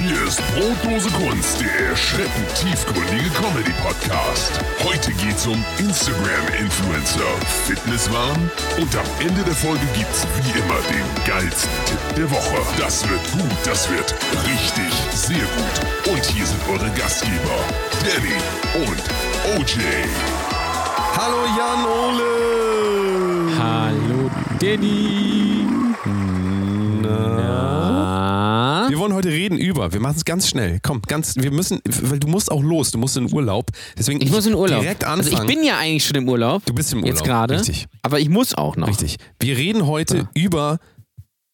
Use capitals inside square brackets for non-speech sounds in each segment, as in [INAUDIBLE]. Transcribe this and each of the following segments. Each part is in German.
Hier ist Brotdose Kunst, der erschreckend tiefgründige Comedy-Podcast. Heute geht's um Instagram-Influencer, Fitnesswahn und am Ende der Folge gibt's wie immer den geilsten Tipp der Woche. Das wird gut, das wird richtig, sehr gut. Und hier sind eure Gastgeber, Danny und OJ. Hallo Jan Ole. Hallo Danny. Wir wollen heute reden über. Wir machen es ganz schnell. Komm, ganz. Wir müssen, weil du musst auch los. Du musst in Urlaub. Deswegen Ich muss in Urlaub. Direkt also anfangen. ich bin ja eigentlich schon im Urlaub. Du bist im Urlaub. Jetzt gerade. Richtig. Aber ich muss auch noch. Richtig. Wir reden heute Ja. über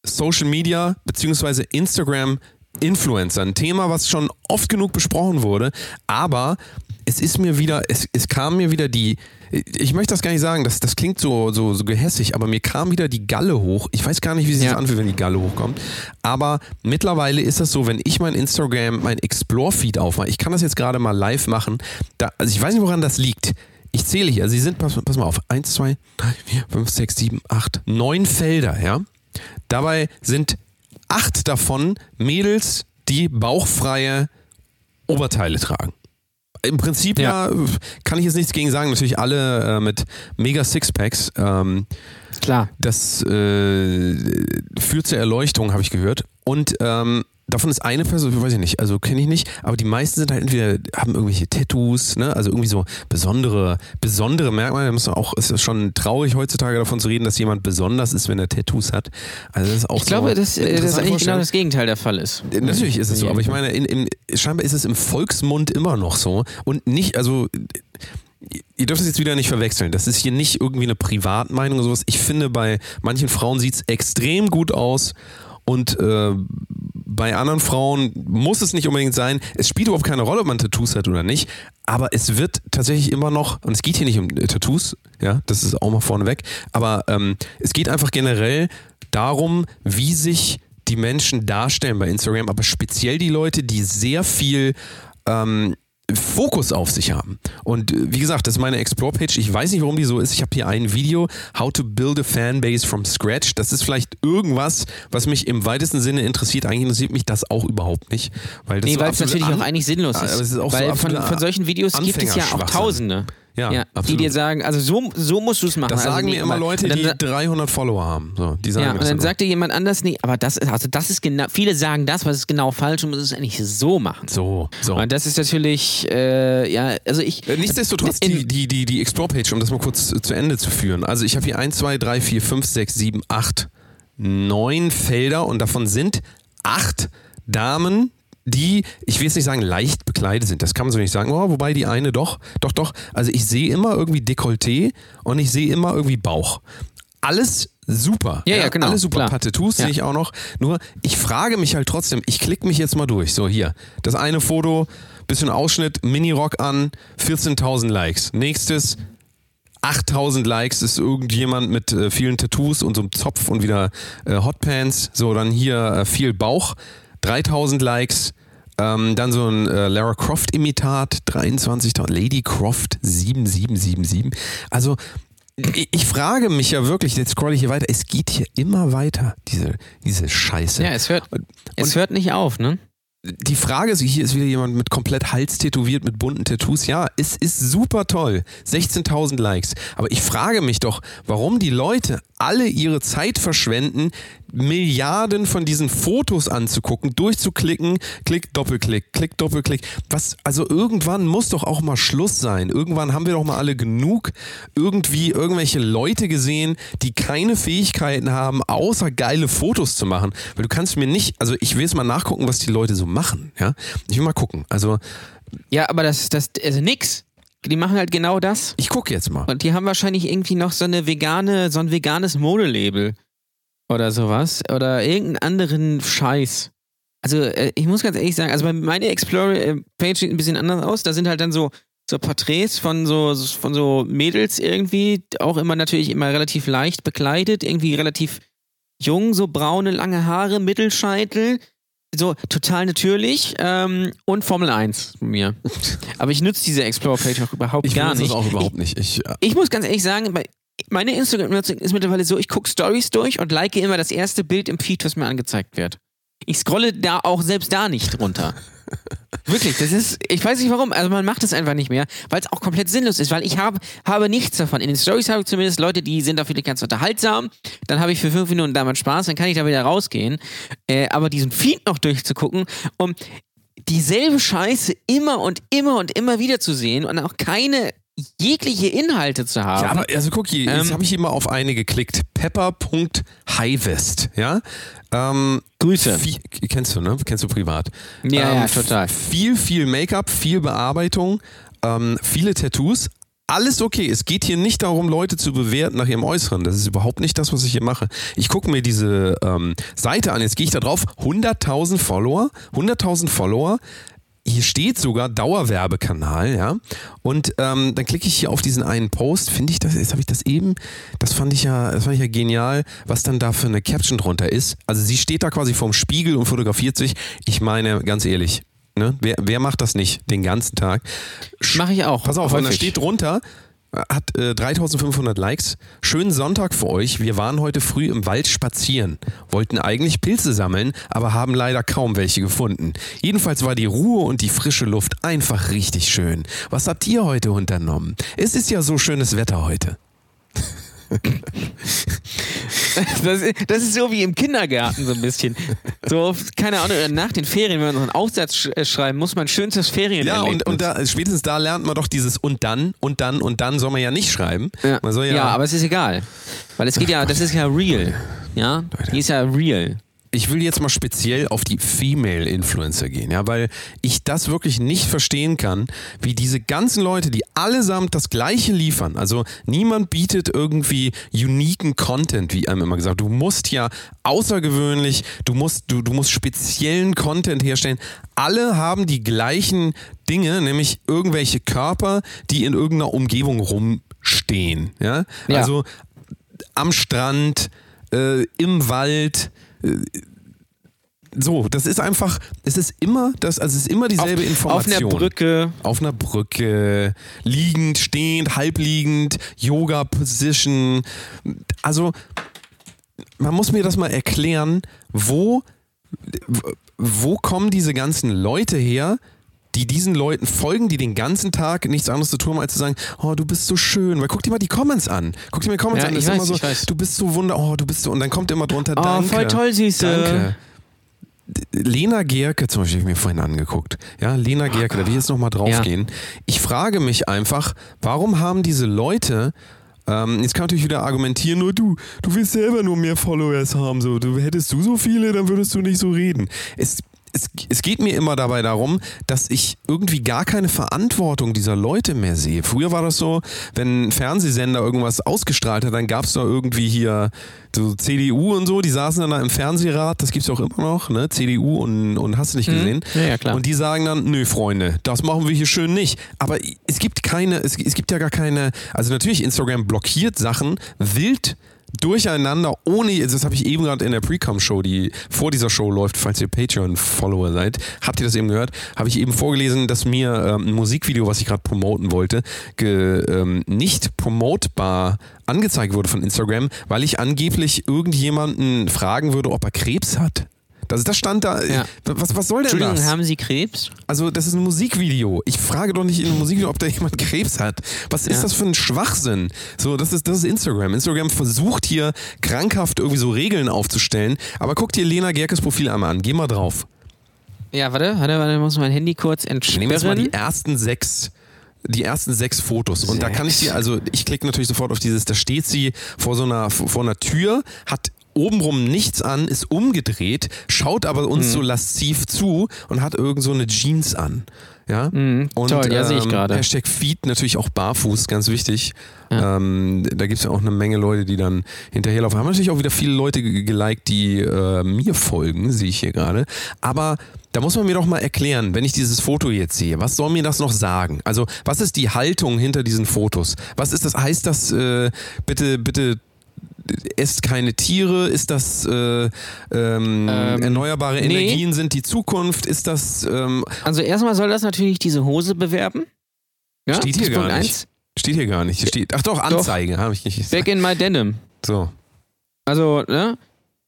Social Media beziehungsweise Instagram Influencer. Ein Thema, was schon oft genug besprochen wurde, aber es ist mir wieder, es, es kam mir wieder die, ich möchte das gar nicht sagen, das, das klingt so, so, so gehässig, aber mir kam wieder die Galle hoch. Ich weiß gar nicht, wie sich Ja. das anfühlt, wenn die Galle hochkommt. Aber mittlerweile ist das so, wenn ich mein Instagram, mein Explore-Feed aufmache, ich kann das jetzt gerade mal live machen, da, also ich weiß nicht, woran das liegt. Ich zähle hier, sie sind, pass, pass mal auf, 1, 2, 3, 4, 5, 6, 7, 8, 9 Felder, ja. Dabei sind acht davon Mädels, die bauchfreie Oberteile tragen. Im Prinzip ja, Ja. kann ich jetzt nichts gegen sagen. Natürlich alle äh, mit mega Sixpacks. Ähm, Klar. das äh, führt zur Erleuchtung, habe ich gehört. Und ähm, davon ist eine Person, weiß ich nicht, also kenne ich nicht, aber die meisten sind halt entweder, haben irgendwelche Tattoos, ne? also irgendwie so besondere, besondere Merkmale. Da muss man auch, es ist schon traurig heutzutage davon zu reden, dass jemand besonders ist, wenn er Tattoos hat. Also das ist auch Ich glaube, so dass, eine äh, das interessante eigentlich genau das Gegenteil der Fall ist. Äh, Natürlich ist es so, aber ich meine, in, in, scheinbar ist es im Volksmund immer noch so und nicht, also ihr dürft es jetzt wieder nicht verwechseln. Das ist hier nicht irgendwie eine Privatmeinung oder sowas. Ich finde, bei manchen Frauen sieht es extrem gut aus und äh, bei anderen Frauen muss es nicht unbedingt sein. Es spielt überhaupt keine Rolle, ob man Tattoos hat oder nicht. Aber es wird tatsächlich immer noch, und es geht hier nicht um äh, Tattoos, ja, das ist auch mal vorneweg, aber ähm, es geht einfach generell darum, wie sich die Menschen darstellen bei Instagram, aber speziell die Leute, die sehr viel ähm, Fokus auf sich haben. Und äh, wie gesagt, das ist meine Explore-Page. Ich weiß nicht, warum die so ist. Ich habe hier ein Video, How to Build a Fanbase from Scratch. Das ist vielleicht irgendwas, was mich im weitesten Sinne interessiert. Eigentlich interessiert mich das auch überhaupt nicht. Weil das Nee, so weil es natürlich auch eigentlich sinnlos Ah, ist. ist auch so weil von, von solchen Videos gibt es ja auch. Tausende. Ja, die absolut. dir sagen, also so, so musst du es machen. Das also sagen mir immer Leute, dann, die 300 Follower haben. So, die sagen Ja, und dann sagt dir jemand anders, nee, aber das ist, also das ist genau, viele sagen das, was ist genau falsch und man muss es eigentlich so machen. so, so. Und das ist natürlich, äh, ja, also ich. Äh, Nichtsdestotrotz, die, die, die, die Explore-Page, um das mal kurz zu Ende zu führen. Also ich habe hier 1, 2, 3, 4, 5, 6, 7, 8, 9 Felder und davon sind acht Damen, die, ich will jetzt nicht sagen, leicht bekleidet sind. Das kann man so nicht sagen. Oh, wobei die eine doch, doch, doch. Also ich sehe immer irgendwie Dekolleté und ich sehe immer irgendwie Bauch. Alles super. Ja, ja, genau, Alles super. klar. Ein paar Tattoos Ja. sehe ich auch noch. Nur, ich frage mich halt trotzdem, ich klicke mich jetzt mal durch. So, hier. Das eine Foto, bisschen Ausschnitt, Minirock an, 14.000 Likes. Nächstes, 8000 Likes ist irgendjemand mit äh, vielen Tattoos und so einem Zopf und wieder äh, Hotpants. So, dann hier äh, viel Bauch, 3000 Likes. Ähm, dann so ein äh, Lara Croft-Imitat, 23.000. Lady Croft, 7777. Also, ich, ich frage mich ja wirklich, jetzt scroll ich hier weiter, es geht hier immer weiter, diese, diese Scheiße. Ja, es hört, Und- es hört nicht auf, ne? die Frage ist, hier ist wieder jemand mit komplett Hals tätowiert, mit bunten Tattoos. Ja, es ist super toll. 16.000 Likes. Aber ich frage mich doch, warum die Leute alle ihre Zeit verschwenden, Milliarden von diesen Fotos anzugucken, durchzuklicken, Klick, Doppelklick, Klick, Doppelklick. Was, also irgendwann muss doch auch mal Schluss sein. Irgendwann haben wir doch mal alle genug irgendwie irgendwelche Leute gesehen, die keine Fähigkeiten haben, außer geile Fotos zu machen. Weil du kannst mir nicht, also ich will jetzt mal nachgucken, was die Leute so machen. Ja, ich will mal gucken. Also Ja, aber das, das, also nix. Die machen halt genau das. ich gucke jetzt mal. Und die haben wahrscheinlich irgendwie noch so eine vegane, so ein veganes Modelabel. Oder sowas. Oder irgendeinen anderen Scheiß. Also, äh, ich muss ganz ehrlich sagen, also bei- meine Explorer-Page sieht ein bisschen anders aus. Da sind halt dann so, so Porträts von so, von so Mädels irgendwie, auch immer natürlich immer relativ leicht bekleidet, irgendwie relativ jung, so braune, lange Haare, Mittelscheitel. So total natürlich ähm, und Formel 1 von mir. [LAUGHS] Aber ich nutze diese Explorer-Page auch überhaupt Ich gar nicht. das auch überhaupt nicht. Ich, äh, Ich muss ganz ehrlich sagen, bei, meine Instagram-Nutzung ist mittlerweile so, ich gucke Stories durch und like immer das erste Bild im Feed, was mir angezeigt wird. Ich scrolle da auch selbst da nicht runter. [LAUGHS] Wirklich, das ist, ich weiß nicht warum, also man macht es einfach nicht mehr, weil es auch komplett sinnlos ist, weil ich hab, habe nichts davon. In den Stories habe ich zumindest Leute, die sind da vielleicht ganz unterhaltsam, dann habe ich für fünf Minuten damit Spaß, dann kann ich da wieder rausgehen. Äh, aber diesen Feed noch durchzugucken, um dieselbe Scheiße immer und immer und immer wieder zu sehen und auch keine jegliche Inhalte zu haben. Ja, aber also guck hier, jetzt Ähm. habe ich hier mal auf eine geklickt. Pepper.highwest, ja? Ähm, Grüße. Viel, kennst du, ne? Kennst du privat. Ja, ähm, ja, total. Viel, viel Make-up, viel Bearbeitung, ähm, viele Tattoos. Alles okay. Es geht hier nicht darum, Leute zu bewerten nach ihrem Äußeren. Das ist überhaupt nicht das, was ich hier mache. Ich gucke mir diese ähm, Seite an. Jetzt gehe ich da drauf. 100.000 Follower. 100.000 Follower. Hier steht sogar Dauerwerbekanal, ja. Und ähm, dann klicke ich hier auf diesen einen Post. Finde ich das, jetzt habe ich das eben, das fand ich ja, das fand ich ja genial, was dann da für eine Caption drunter ist. Also sie steht da quasi vorm Spiegel und fotografiert sich. Ich meine, ganz ehrlich, ne, wer, wer macht das nicht den ganzen Tag? Mache ich auch. Pass auf, und da steht drunter, hat äh, 3500 Likes. Schönen Sonntag für euch. Wir waren heute früh im Wald spazieren, wollten eigentlich Pilze sammeln, aber haben leider kaum welche gefunden. Jedenfalls war die Ruhe und die frische Luft einfach richtig schön. Was habt ihr heute unternommen? Es ist ja so schönes Wetter heute. [LAUGHS] Das ist, das ist so wie im Kindergarten so ein bisschen. So, keine Ahnung, nach den Ferien, wenn man noch einen Aufsatz sch äh, schreiben muss, man schönstes Ferien Ja, und, und da, spätestens da lernt man doch dieses und dann, und dann, und dann soll man ja nicht schreiben. ja. Man soll ja, ja, aber es ist egal. Weil es geht ja, das ist ja real. Ja, die ist ja real. Ich will jetzt mal speziell auf die Female Influencer gehen, ja, weil ich das wirklich nicht verstehen kann, wie diese ganzen Leute, die allesamt das Gleiche liefern. Also niemand bietet irgendwie uniken Content, wie einem immer gesagt. Du musst ja außergewöhnlich, du musst, du, du musst speziellen Content herstellen. Alle haben die gleichen Dinge, nämlich irgendwelche Körper, die in irgendeiner Umgebung rumstehen, ja. Ja. Also am Strand, äh, im Wald. Äh, so, das ist einfach, es ist immer das, also es ist immer dieselbe auf, Information. Auf einer Brücke. Auf einer Brücke, liegend, stehend, halbliegend, Yoga-Position. Also, man muss mir das mal erklären, wo, wo kommen diese ganzen Leute her, die diesen Leuten folgen, die den ganzen Tag nichts anderes zu tun haben, als zu sagen, oh, du bist so schön. Weil guck dir mal die Comments an. Guck dir mal die Comments Ja, an. Das ist immer weiß, so, ich weiß. du bist so wunder, oh, du bist so, und dann kommt immer drunter, Oh, danke. voll toll, Süße. Danke. Lena Gerke zum Beispiel, hab ich mir vorhin angeguckt. Ja, Lena Gerke, da will ich jetzt nochmal draufgehen. Ich frage mich einfach, warum haben diese Leute, ähm, jetzt kann natürlich wieder argumentieren, nur du, du willst selber nur mehr Followers haben, so, du hättest du so viele, dann würdest du nicht so reden. Es, es, es geht mir immer dabei darum, dass ich irgendwie gar keine Verantwortung dieser Leute mehr sehe. Früher war das so, wenn ein Fernsehsender irgendwas ausgestrahlt hat, dann gab es da irgendwie hier so CDU und so, die saßen dann da im Fernsehrat, das gibt's ja auch immer noch, ne? CDU und, und hast du nicht gesehen. Ja, ja, klar. Und die sagen dann, nö, Freunde, das machen wir hier schön nicht. Aber es gibt keine, es, es gibt ja gar keine, also natürlich, Instagram blockiert Sachen wild durcheinander, ohne, das habe ich eben gerade in der Pre-Com-Show, die vor dieser Show läuft, falls ihr Patreon-Follower seid, habt ihr das eben gehört, habe ich eben vorgelesen, dass mir ähm, ein Musikvideo, was ich gerade promoten wollte, ge, ähm, nicht promotbar angezeigt wurde von Instagram, weil ich angeblich irgendjemanden fragen würde, ob er Krebs hat. Das, das stand da. Ja. Was, was soll denn Entschuldigung, das? haben Sie Krebs? Also, das ist ein Musikvideo. Ich frage doch nicht in einem Musikvideo, ob da jemand Krebs hat. Was ist Ja. das für ein Schwachsinn? So, das ist, das ist Instagram. Instagram versucht hier krankhaft irgendwie so Regeln aufzustellen. Aber guck dir Lena Gerkes Profil einmal an. Geh mal drauf. Ja, warte, warte, warte, muss mein Handy kurz Ich nehme jetzt mal entsperren. die ersten sechs. Die ersten sechs Fotos. Und da kann ich Sechs. dir, also ich klicke natürlich sofort auf dieses, da steht sie vor so einer, vor einer Tür, hat obenrum nichts an, ist umgedreht, schaut aber Mhm. uns so lasziv zu und hat irgend so eine Jeans an. Ja? Mhm, Und, toll, ja, sehe ich ähm, gerade. Hashtag Feed natürlich auch barfuß, ganz wichtig. Ähm, da gibt es ja auch eine Menge Leute, die dann hinterherlaufen. Haben natürlich auch wieder viele Leute ge- geliked, die äh, mir folgen, sehe ich hier gerade. Aber da muss man mir doch mal erklären, wenn ich dieses Foto jetzt sehe, was soll mir das noch sagen? Also, was ist die Haltung hinter diesen Fotos? Was ist das? Heißt das, äh, bitte, bitte esst keine Tiere? Ist das äh, ähm, erneuerbare nee. Energien sind die Zukunft? Ist das ähm, Also erstmal soll das natürlich diese Hose bewerben. Ja, Steht hier ist gar Punkt nicht. eins. Steht hier gar nicht. Steht, ach doch, Anzeige, habe ich nicht gesagt. Back in my denim. So. Also, ne?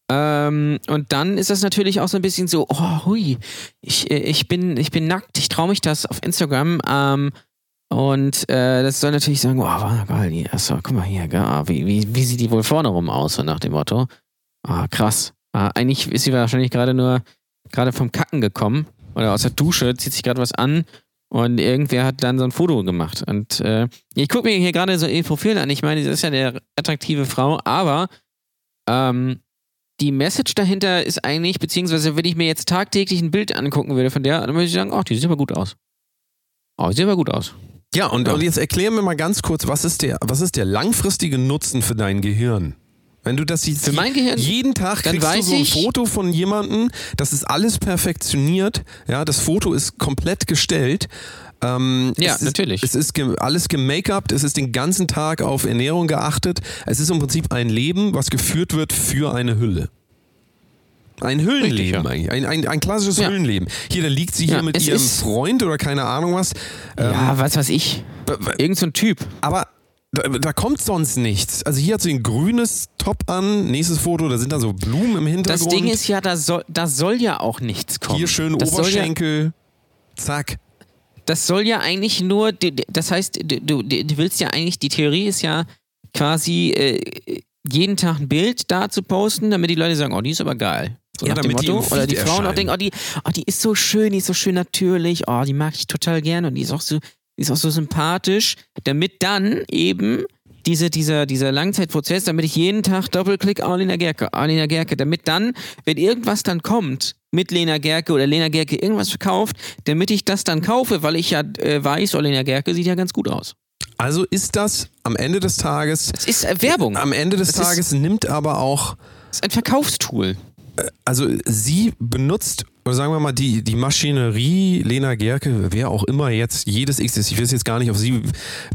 Ähm, und dann ist das natürlich auch so ein bisschen so, oh, hui, ich, äh, ich, bin, ich bin nackt, ich traue mich das auf Instagram. Ähm, und äh, das soll natürlich sagen, oh, war geil, die, achso, guck mal hier, ah, wie, wie, wie sieht die wohl vorne rum aus, so nach dem Motto. Ah, krass. Ah, eigentlich ist sie wahrscheinlich gerade nur gerade vom Kacken gekommen oder aus der Dusche, zieht sich gerade was an und irgendwer hat dann so ein Foto gemacht. Und äh, ich gucke mir hier gerade so ihr Profil an. Ich meine, sie ist ja eine attraktive Frau, aber ähm, die Message dahinter ist eigentlich, beziehungsweise wenn ich mir jetzt tagtäglich ein Bild angucken würde von der, dann würde ich sagen, ach, die sieht aber gut aus. Oh, die sieht aber gut aus. Ja, und, Ja. und jetzt erklär mir mal ganz kurz, was ist der, was ist der langfristige Nutzen für dein Gehirn? Wenn du das siehst, Für mein Gehirn, jeden Tag kriegst du so ein Foto von jemandem, das ist alles perfektioniert, ja, das Foto ist komplett gestellt. Ähm, Ja, es ist, natürlich. Es ist ge alles gemake-upt, es ist den ganzen Tag auf Ernährung geachtet. Es ist im Prinzip ein Leben, was geführt wird für eine Hülle. Ein Hüllenleben Richtig, ja. eigentlich. Ein, ein, ein klassisches Ja. Hüllenleben. Hier, da liegt sie hier Ja, mit ihrem Freund oder keine Ahnung was. Ähm, ja, was weiß ich. Irgend so ein Typ. aber da, da kommt sonst nichts. Also hier hat sie ein grünes Top an. Nächstes Foto, da sind dann so Blumen im Hintergrund. Das Ding ist ja, da soll, da soll ja auch nichts kommen. hier schön das Oberschenkel. Zack. das soll ja eigentlich nur, das heißt, du, du, du willst ja eigentlich, die Theorie ist ja quasi äh, jeden Tag ein Bild da zu posten, damit die Leute sagen, oh, die ist aber geil. So Ja, nach dem damit die Motto. Oder die Frauen auch erscheinen. denken, oh die, oh, die ist so schön, die ist so schön natürlich, oh, die mag ich total gern und die ist auch so, die ist auch so sympathisch, damit dann eben diese, dieser, dieser Langzeitprozess, damit ich jeden Tag Doppelklick, oh, Lena Gerke, Lena Gerke, damit dann, wenn irgendwas dann kommt mit Lena Gerke oder Lena Gerke irgendwas verkauft, damit ich das dann kaufe, weil ich ja äh, weiß, oh, Lena Gerke sieht ja ganz gut aus. Also ist das am Ende des Tages. Es ist äh, Werbung. Am Ende des Es ist- Tages nimmt aber auch. Es ist ein Verkaufstool. Also sie benutzt, oder sagen wir mal, die, die Maschinerie, Lena Gerke, wer auch immer jetzt, jedes X ist, ich will es jetzt gar nicht auf sie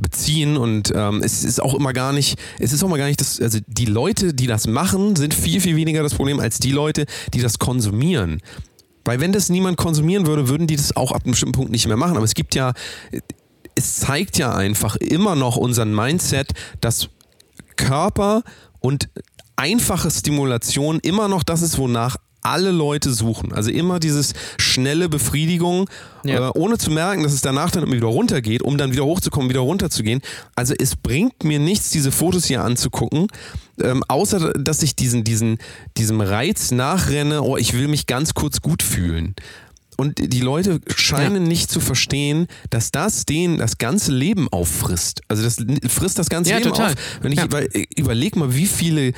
beziehen und ähm, es ist auch immer gar nicht, es ist auch mal gar nicht das, also die Leute, die das machen, sind viel, viel weniger das Problem als die Leute, die das konsumieren. Weil wenn das niemand konsumieren würde, würden die das auch ab einem bestimmten Punkt nicht mehr machen. Aber es gibt ja, es zeigt ja einfach immer noch unseren Mindset, dass Körper und einfache Stimulation immer noch das ist, wonach alle Leute suchen. Also immer dieses schnelle Befriedigung, Ja. äh, ohne zu merken, dass es danach dann immer wieder runtergeht, um dann wieder hochzukommen, wieder runterzugehen. Also es bringt mir nichts, diese Fotos hier anzugucken, ähm, außer dass ich diesen, diesen, diesem Reiz nachrenne, oh, ich will mich ganz kurz gut fühlen. Und die Leute scheinen nicht zu verstehen, dass das denen das ganze Leben auffrisst. Also das frisst das ganze Ja, Leben total. auf. Wenn ich Ja. über, überleg mal, wie viele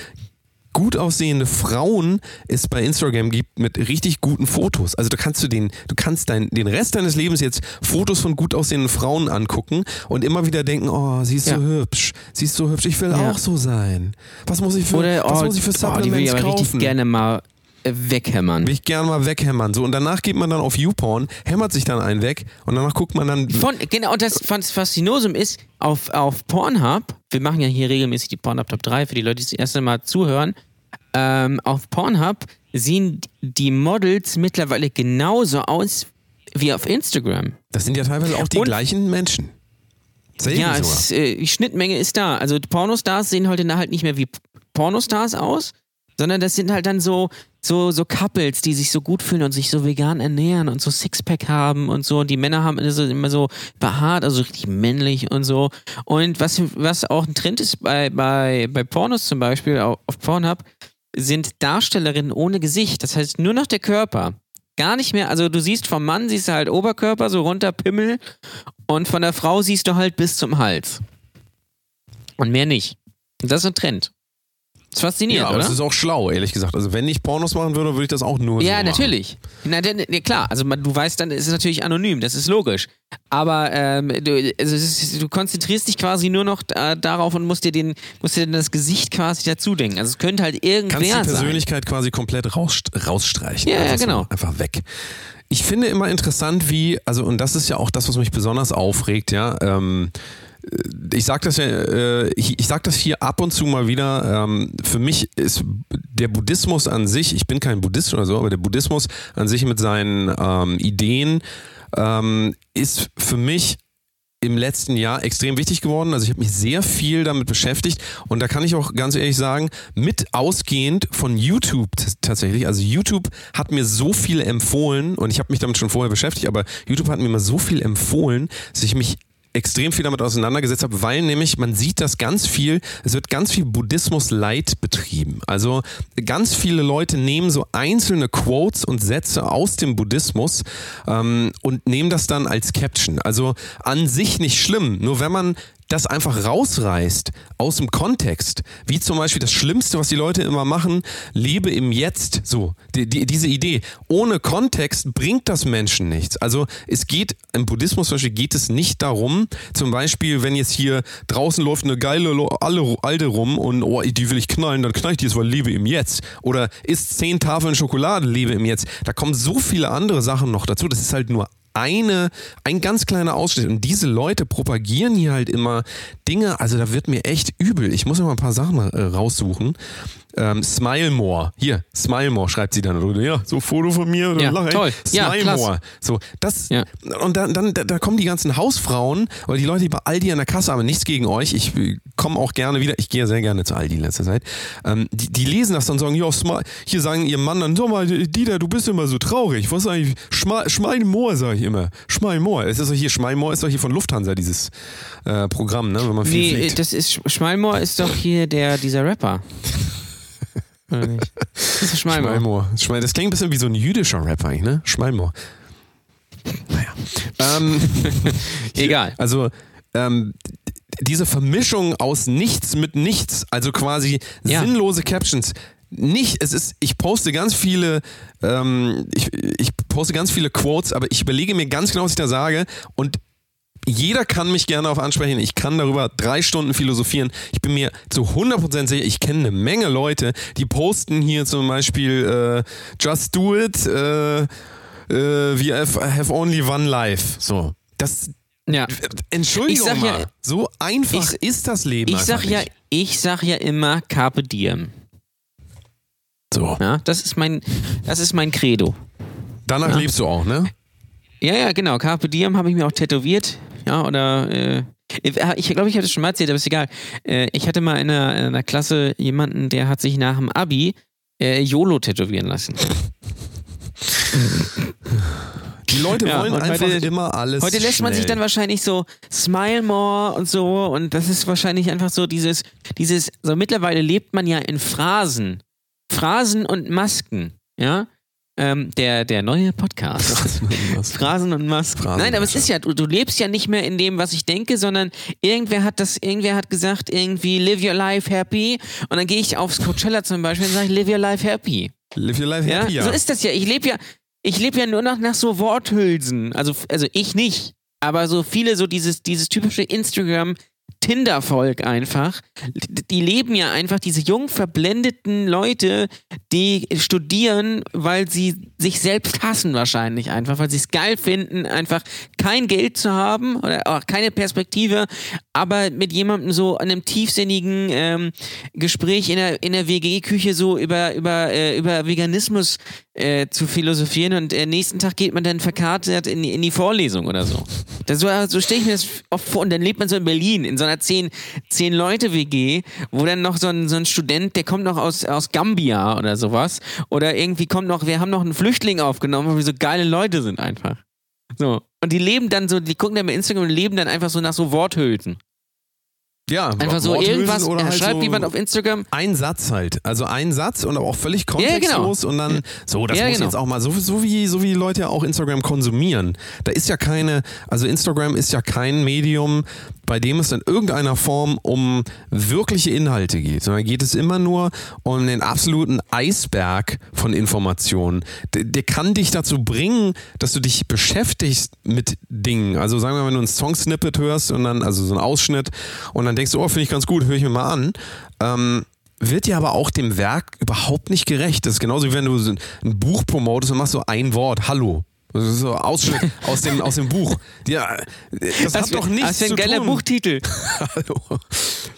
gut aussehende Frauen es bei Instagram gibt mit richtig guten Fotos. Also da kannst du den, du kannst dein, den Rest deines Lebens jetzt Fotos von gut aussehenden Frauen angucken und immer wieder denken, oh, sie ist Ja. so hübsch, sie ist so hübsch, ich will Ja. auch so sein. Was muss ich für, Oder, was oh, muss ich für oh, die will ich Supplements aber richtig kaufen? gerne mal äh, weghämmern. Will ich gerne mal weghämmern. So, und danach geht man dann auf YouPorn, hämmert sich dann einen weg und danach guckt man dann. Von, genau, und das Fas- Faszinosum ist, auf, auf Pornhub, wir machen ja hier regelmäßig die Pornhub Top 3 für die Leute, die das erste Mal zuhören, ähm, auf Pornhub sehen die Models mittlerweile genauso aus wie auf Instagram. Das sind ja teilweise auch die Und- gleichen Menschen. Selten ja, es, äh, die Schnittmenge ist da. Also Pornostars sehen heute halt nicht mehr wie Pornostars aus, sondern das sind halt dann so, so, so Couples, die sich so gut fühlen und sich so vegan ernähren und so Sixpack haben und so. Und die Männer haben also immer so behaart, also richtig männlich und so. Und was, was auch ein Trend ist bei, bei, bei Pornos zum Beispiel, auf, Pornhub, sind Darstellerinnen ohne Gesicht. Das heißt nur noch der Körper. Gar nicht mehr, also du siehst vom Mann siehst du halt Oberkörper, so runter Pimmel und von der Frau siehst du halt bis zum Hals. Und mehr nicht. Das ist ein Trend. Das ist faszinierend, Ja, aber oder? es ist auch schlau, ehrlich gesagt. Also wenn ich Pornos machen würde, würde ich das auch nur so ja, machen. natürlich. Na, denn, ja, klar, also man, du weißt dann, es ist natürlich anonym, das ist logisch. Aber ähm, du, also es ist, du konzentrierst dich quasi nur noch äh, darauf und musst dir, den, musst dir das Gesicht quasi dazu denken. Also es könnte halt irgendwer Kannst die sein. Persönlichkeit quasi komplett raus, rausstreichen. Ja, ja, so, genau. einfach weg. Ich finde immer interessant, wie, also, und das ist ja auch das, was mich besonders aufregt, ja. Ähm, ich sag das äh, sag das hier ab und zu mal wieder. Ähm, für mich ist der Buddhismus an sich, ich bin kein Buddhist oder so, aber der Buddhismus an sich mit seinen ähm, Ideen ähm, ist für mich im letzten Jahr extrem wichtig geworden. Also ich habe mich sehr viel damit beschäftigt und da kann ich auch ganz ehrlich sagen, mit ausgehend von YouTube tatsächlich. Also YouTube hat mir so viel empfohlen und ich habe mich damit schon vorher beschäftigt, aber YouTube hat mir mal so viel empfohlen, dass ich mich extrem viel damit auseinandergesetzt habe, weil nämlich man sieht das ganz viel, es wird ganz viel Buddhismus Light betrieben. Also ganz viele Leute nehmen so einzelne Quotes und Sätze aus dem Buddhismus ähm, und nehmen das dann als Caption. Also an sich nicht schlimm, nur wenn man das einfach rausreißt aus dem Kontext, wie zum Beispiel das Schlimmste, was die Leute immer machen, lebe im Jetzt, so, die, die, diese Idee. Ohne Kontext bringt das Menschen nichts. Also es geht, im Buddhismus zum Beispiel geht es nicht darum, zum Beispiel, wenn jetzt hier draußen läuft eine geile Alte rum und oh, die will ich knallen, dann knall ich die jetzt, weil lebe im Jetzt. Oder isst zehn Tafeln Schokolade, lebe im Jetzt. Da kommen so viele andere Sachen noch dazu. Das ist halt nur eine, ein ganz kleiner Ausschnitt. Und diese Leute propagieren hier halt immer Dinge, also da wird mir echt übel. Ich muss mal ein paar Sachen äh, raussuchen. Ähm, Smile More. Hier, Smile More schreibt sie dann. Ja, so Foto von mir. Ja, lach, toll. Smile ja. So, das, ja. Und dann, dann da, da kommen die ganzen Hausfrauen oder die Leute, die bei Aldi an der Kasse haben, nichts gegen euch. Ich äh, komme auch gerne wieder. Ich gehe sehr gerne zu Aldi in letzter Zeit. Ähm, die, die lesen das dann und sagen, ja. Hier sagen ihr Mann dann, sag mal, Dieter, du bist immer so traurig. Was eigentlich? Smile More, sage ich immer. More. Es ist doch hier, More ist doch hier von Lufthansa, dieses äh, Programm, ne? Wenn man viel nee, fliegt. das ist, Schmalmor ist doch hier der, dieser Rapper. [LAUGHS] Oder nicht? [LAUGHS] Das ist Schmalmor. Schmalmor. Das klingt ein bisschen wie so ein jüdischer Rapper eigentlich, ne? Schmalmor. Naja. Ähm, [LAUGHS] Egal. Also, ähm, diese Vermischung aus nichts mit nichts, also quasi ja. sinnlose Captions. Nicht, es ist, ich poste ganz viele, ähm, ich, ich poste ganz viele Quotes, aber ich überlege mir ganz genau, was ich da sage und jeder kann mich gerne auf ansprechen. Ich kann darüber drei Stunden philosophieren. Ich bin mir zu 100% sicher, ich kenne eine Menge Leute, die posten hier zum Beispiel äh, Just Do It, äh, äh, we have, have only one life. So. Das, ja. Entschuldigung mal, ja, so einfach ich, ist das Leben. Ich sag, ja, ich sag ja immer Carpe Diem. So. Ja, das ist mein, das ist mein Credo. Danach ja. lebst du auch, ne? Ja, ja, genau. Carpe Diem habe ich mir auch tätowiert ja, oder äh, ich glaube, ich hatte es schon mal erzählt, aber ist egal. Äh, ich hatte mal in einer, in einer, Klasse jemanden, der hat sich nach dem Abi äh, YOLO tätowieren lassen. Die Leute [LAUGHS] ja, wollen einfach heute, immer alles. Heute lässt schnell. man sich dann wahrscheinlich so Smile More und so und das ist wahrscheinlich einfach so dieses, dieses, so mittlerweile lebt man ja in Phrasen. Phrasen und Masken, ja. Ähm, der, der neue Podcast. Phrasen und Masken. Phrasen Nein, aber es ist ja, du, du, lebst ja nicht mehr in dem, was ich denke, sondern irgendwer hat das, irgendwer hat gesagt, irgendwie live your life happy. Und dann gehe ich aufs Coachella zum Beispiel und sage, live your life happy. Live your life happy, ja. So ist das ja. Ich lebe ja, ich lebe ja nur noch nach so Worthülsen. Also, also ich nicht. Aber so viele, so dieses, dieses typische Instagram, Tinder-Volk einfach. Die leben ja einfach, diese jung verblendeten Leute, die studieren, weil sie sich selbst hassen wahrscheinlich einfach, weil sie es geil finden, einfach kein Geld zu haben oder auch keine Perspektive, aber mit jemandem so an einem tiefsinnigen ähm, Gespräch in der, in der WG-Küche so über, über, äh, über Veganismus äh, zu philosophieren und äh, nächsten Tag geht man dann verkartet in, in die Vorlesung oder so. Das, so so stelle ich mir das oft vor und dann lebt man so in Berlin in so einer zehn, zehn Leute WG, wo dann noch so ein, so ein Student, der kommt noch aus, aus Gambia oder sowas oder irgendwie kommt noch, wir haben noch einen Flüchtling aufgenommen, weil wir so geile Leute sind einfach. So. Und die leben dann so, die gucken dann bei Instagram und leben dann einfach so nach so Worthülsen. Ja, einfach so irgendwas, oder halt schreibt so jemand auf Instagram. Ein Satz halt. Also ein Satz und aber auch völlig kontextlos ja, genau. und dann, so, das ja, muss genau. jetzt auch mal, so, so, wie, so wie Leute ja auch Instagram konsumieren. Da ist ja keine, also Instagram ist ja kein Medium, bei dem es in irgendeiner Form um wirkliche Inhalte geht, sondern geht es immer nur um den absoluten Eisberg von Informationen. Der, der kann dich dazu bringen, dass du dich beschäftigst mit Dingen. Also sagen wir mal, wenn du ein Song-Snippet hörst und dann, also so ein Ausschnitt und dann denkst du, oh, finde ich ganz gut, höre ich mir mal an. Ähm, wird dir aber auch dem Werk überhaupt nicht gerecht. Das ist genauso wie wenn du ein Buch promotest und machst so ein Wort, Hallo. Das ist so Ausschnitt [LAUGHS] aus dem, aus dem Buch. Ja, das, das hat doch nichts Das wäre ein geiler tun. Buchtitel. [LAUGHS] Hallo.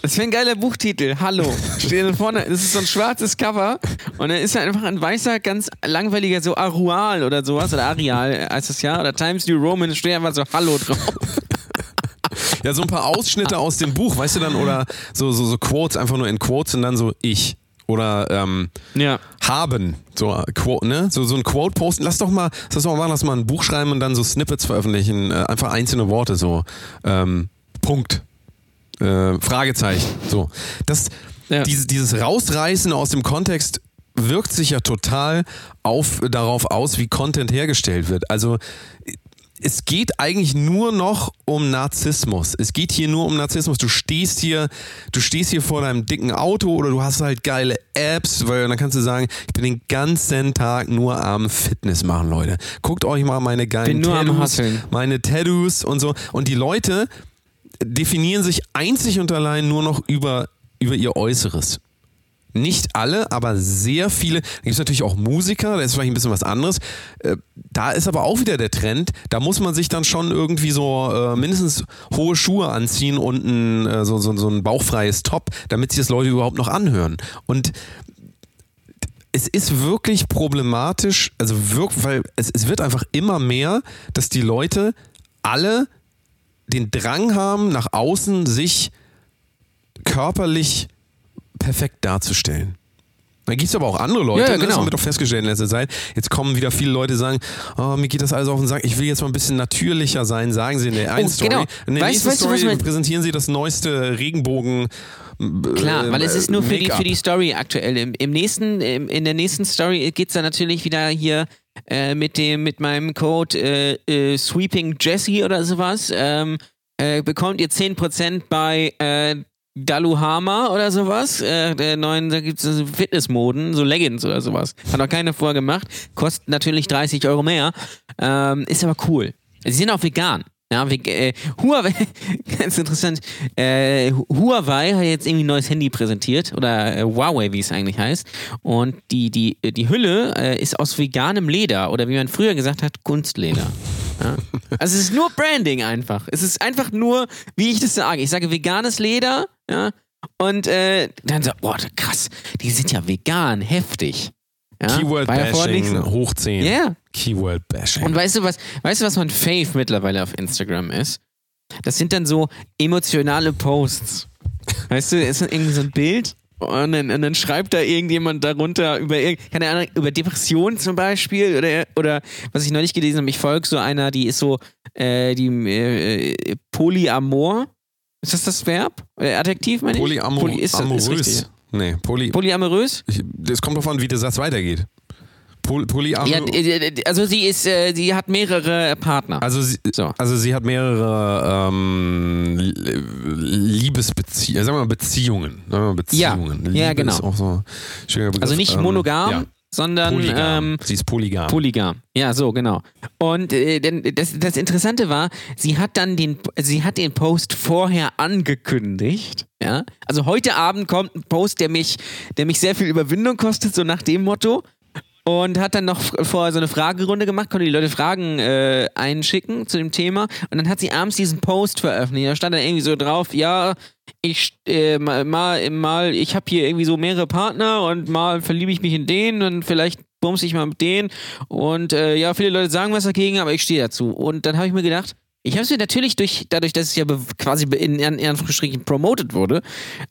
Das wäre ein geiler Buchtitel. Hallo. [LAUGHS] Steht da vorne, das ist so ein schwarzes Cover und dann ist da einfach ein weißer, ganz langweiliger, so Arual oder sowas, oder Arial heißt das ja, oder Times New Roman, steht einfach so Hallo drauf. Ja, so ein paar Ausschnitte aus dem Buch, weißt du dann, oder so, so, so Quotes, einfach nur in Quotes und dann so ich. Oder ähm, Ja. haben. So, Quote, ne? so, so ein Quote posten. Lass doch mal, lass doch mal machen, lass mal ein Buch schreiben und dann so Snippets veröffentlichen. Äh, einfach einzelne Worte, so. Ähm, Punkt. Äh, Fragezeichen. So. Das, Ja. dieses, dieses Rausreißen aus dem Kontext wirkt sich ja total auf, darauf aus, wie Content hergestellt wird. Also es geht eigentlich nur noch um Narzissmus. Es geht hier nur um Narzissmus. Du stehst hier, du stehst hier vor deinem dicken Auto oder du hast halt geile Apps, weil dann kannst du sagen, ich bin den ganzen Tag nur am Fitness machen, Leute. Guckt euch mal meine geilen Bin nur am Tattoos, Hustlen. meine Tattoos und so. Und die Leute definieren sich einzig und allein nur noch über, über ihr Äußeres. Nicht alle, aber sehr viele. Da gibt es natürlich auch Musiker, das ist vielleicht ein bisschen was anderes. Äh, Da ist aber auch wieder der Trend, da muss man sich dann schon irgendwie so äh, mindestens hohe Schuhe anziehen und ein, äh, so, so, so ein bauchfreies Top, damit sich das Leute überhaupt noch anhören. Und es ist wirklich problematisch, also wirklich, weil es, es wird einfach immer mehr, dass die Leute alle den Drang haben, nach außen sich körperlich perfekt darzustellen. Da gibt es aber auch andere Leute, Ja, ja, ne? das genau. haben wir doch festgestellt in letzter Zeit. Jetzt kommen wieder viele Leute, die sagen, oh, mir geht das alles auf den Sack, ich will jetzt mal ein bisschen natürlicher sein, sagen sie in der einen Oh, Story. genau. In der Weißt- nächsten weißt Story man- präsentieren sie das neueste Regenbogen. Klar, äh, weil es ist nur für die, für die Story aktuell. Im, im nächsten, im, in der nächsten Story geht's dann natürlich wieder hier äh, mit dem, mit meinem Code äh, äh, Sweeping Jesse oder sowas. Ähm, äh, bekommt ihr 10% bei Daluhama oder sowas. Äh, der neuen, da gibt's so Fitnessmoden, so Leggings oder sowas. Hat noch keiner vorher gemacht. Kostet natürlich 30 Euro mehr. Ähm, ist aber cool. Sie sind auch vegan. Ja, we- äh, Huawei, [LAUGHS] ganz interessant, äh, Huawei hat jetzt irgendwie ein neues Handy präsentiert oder äh, Huawei, wie es eigentlich heißt. Und die, die, die Hülle äh, ist aus veganem Leder oder wie man früher gesagt hat, Kunstleder. Ja. Also es ist nur Branding einfach. Es ist einfach nur, wie ich das sage. Ich sage veganes Leder, ja, und äh, dann so, boah, krass, die sind ja vegan, heftig. Ja? Ja nicht Keyword-Bashing so. hoch 10. Ja. Keyword-Bashing. Und weißt du was, weißt du, was mein Fave mittlerweile auf Instagram ist? Das sind dann so emotionale Posts. Weißt du, ist dann irgendwie so ein Bild und dann, und dann schreibt da irgendjemand darunter über keine Ahnung, über Depressionen zum Beispiel oder, oder was ich neulich gelesen habe, ich folge so einer, die ist so äh, die äh, äh, Polyamor. Ist das das Verb? Äh, Adjektiv meine ich? Polyamor Poly ist ist amorös. richtig. Nee, poly, Polyamorös? das kommt davon, wie der Satz weitergeht. Poly, polyamor Ja, äh, also sie ist, äh, sie hat mehrere Partner. also, sie, So. also sie hat mehrere ähm, Liebesbeziehungen, sagen wir mal Beziehungen. Sagen wir mal Beziehungen. Ja, Liebe ja, genau. Ist so. Also nicht Ähm, monogam, ja, sondern polygam. ähm, sie ist polygam. polygam. Ja, so genau. Und äh, das, das Interessante war, sie hat dann den, sie hat den Post vorher angekündigt. Ja, also heute Abend kommt ein Post, der mich, der mich sehr viel Überwindung kostet, so nach dem Motto. Und hat dann noch vorher so eine Fragerunde gemacht, konnte die Leute Fragen äh, einschicken zu dem Thema. Und dann hat sie abends diesen Post veröffentlicht. Da stand dann irgendwie so drauf, ja, ich äh, mal, mal, ich habe hier irgendwie so mehrere Partner und mal verliebe ich mich in den und vielleicht bumse ich mal mit denen. Und äh, ja, viele Leute sagen was dagegen, aber ich stehe dazu. Und dann habe ich mir gedacht, ich habe es mir natürlich durch, dadurch, dass es ja quasi in, in promoted wurde,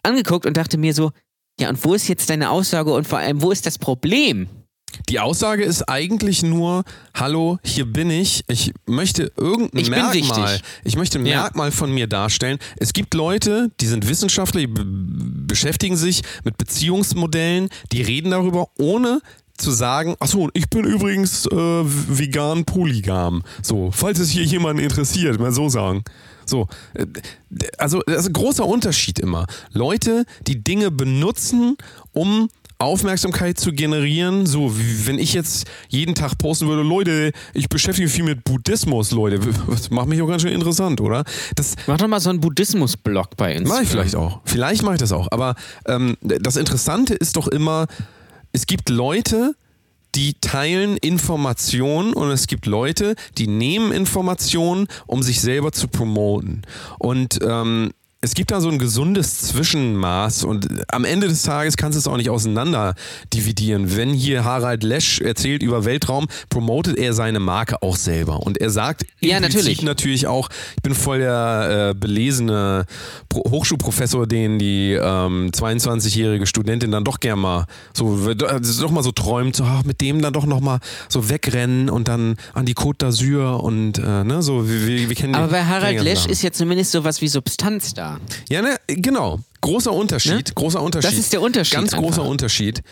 angeguckt und dachte mir so, ja, und wo ist jetzt deine Aussage und vor allem, wo ist das Problem? Die Aussage ist eigentlich nur, hallo, hier bin ich. Ich möchte irgendein Ich Merkmal, ich möchte ein Ja. Merkmal von mir darstellen. Es gibt Leute, die sind Wissenschaftler, die be- beschäftigen sich mit Beziehungsmodellen, die reden darüber, ohne zu sagen, achso, ich bin übrigens äh, vegan polygam. So, falls es hier jemanden interessiert, mal so sagen. So, äh, also das ist ein großer Unterschied immer. Leute, die Dinge benutzen, um Aufmerksamkeit zu generieren, so wie wenn ich jetzt jeden Tag posten würde, Leute, ich beschäftige mich viel mit Buddhismus, Leute, [LAUGHS] das macht mich auch ganz schön interessant, oder? Das Mach doch mal so einen Buddhismus-Blog bei Instagram. mache ich vielleicht auch. Vielleicht mache ich das auch. Aber ähm, das Interessante ist doch immer, es gibt Leute, die teilen Informationen und es gibt Leute, die nehmen Informationen, um sich selber zu promoten. Und ähm, es gibt da so ein gesundes Zwischenmaß und am Ende des Tages kannst du es auch nicht auseinander dividieren. Wenn hier Harald Lesch erzählt über Weltraum, promotet er seine Marke auch selber und er sagt Ja, natürlich. natürlich auch, ich bin voll der äh, belesene Pro Hochschulprofessor, den die ähm, 22-jährige Studentin dann doch gern mal so, also doch mal so träumt, so ach, mit dem dann doch noch mal so wegrennen und dann an die Côte d'Azur und äh, ne, so, wir, wir, wir kennen Aber bei Harald Lesch ist ja zumindest sowas wie Substanz da. Ja, ne, genau. Großer Unterschied. Ne? Großer Unterschied. Das ist der Unterschied Ganz großer einfach. Unterschied.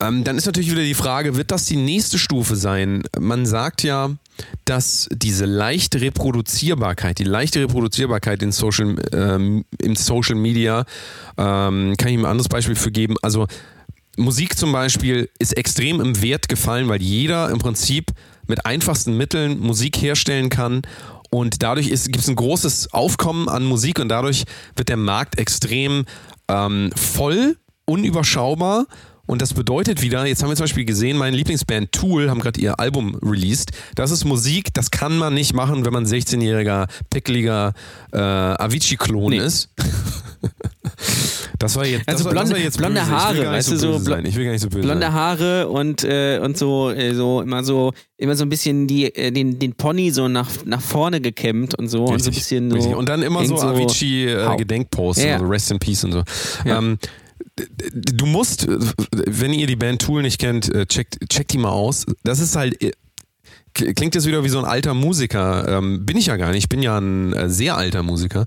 Ähm, dann ist natürlich wieder die Frage, wird das die nächste Stufe sein? Man sagt ja, dass diese leichte Reproduzierbarkeit, die leichte Reproduzierbarkeit in Social, ähm, im Social Media, ähm, kann ich ihm ein anderes Beispiel für geben. Also Musik zum Beispiel ist extrem im Wert gefallen, weil jeder im Prinzip mit einfachsten Mitteln Musik herstellen kann. Und dadurch gibt es ein großes Aufkommen an Musik und dadurch wird der Markt extrem ähm, voll, unüberschaubar. Und das bedeutet wieder, jetzt haben wir zum Beispiel gesehen, meine Lieblingsband Tool haben gerade ihr Album released. Das ist Musik, das kann man nicht machen, wenn man 16-jähriger, pickliger äh, Avicii-Klon Nee. ist. [LAUGHS] Das war jetzt, Also das blonde- war jetzt blonde Haare, weißt so du, so sein. Ich will gar nicht so böse Blonde sein. Haare und, äh, und so, äh, so immer so immer so ein bisschen die, äh, den, den Pony so nach, nach vorne gekämmt und so und so ein Richtig, bisschen so. richtig. Und dann immer so irgend so- Hau. Avicii-Gedenkposts, Ja. also Rest in Peace und so. Ja. Ähm, du musst, wenn ihr die Band Tool nicht kennt, äh, checkt, checkt die mal aus. Das ist halt. äh, Klingt jetzt wieder wie so ein alter Musiker. Ähm, bin ich ja gar nicht. Ich bin ja ein äh, sehr alter Musiker.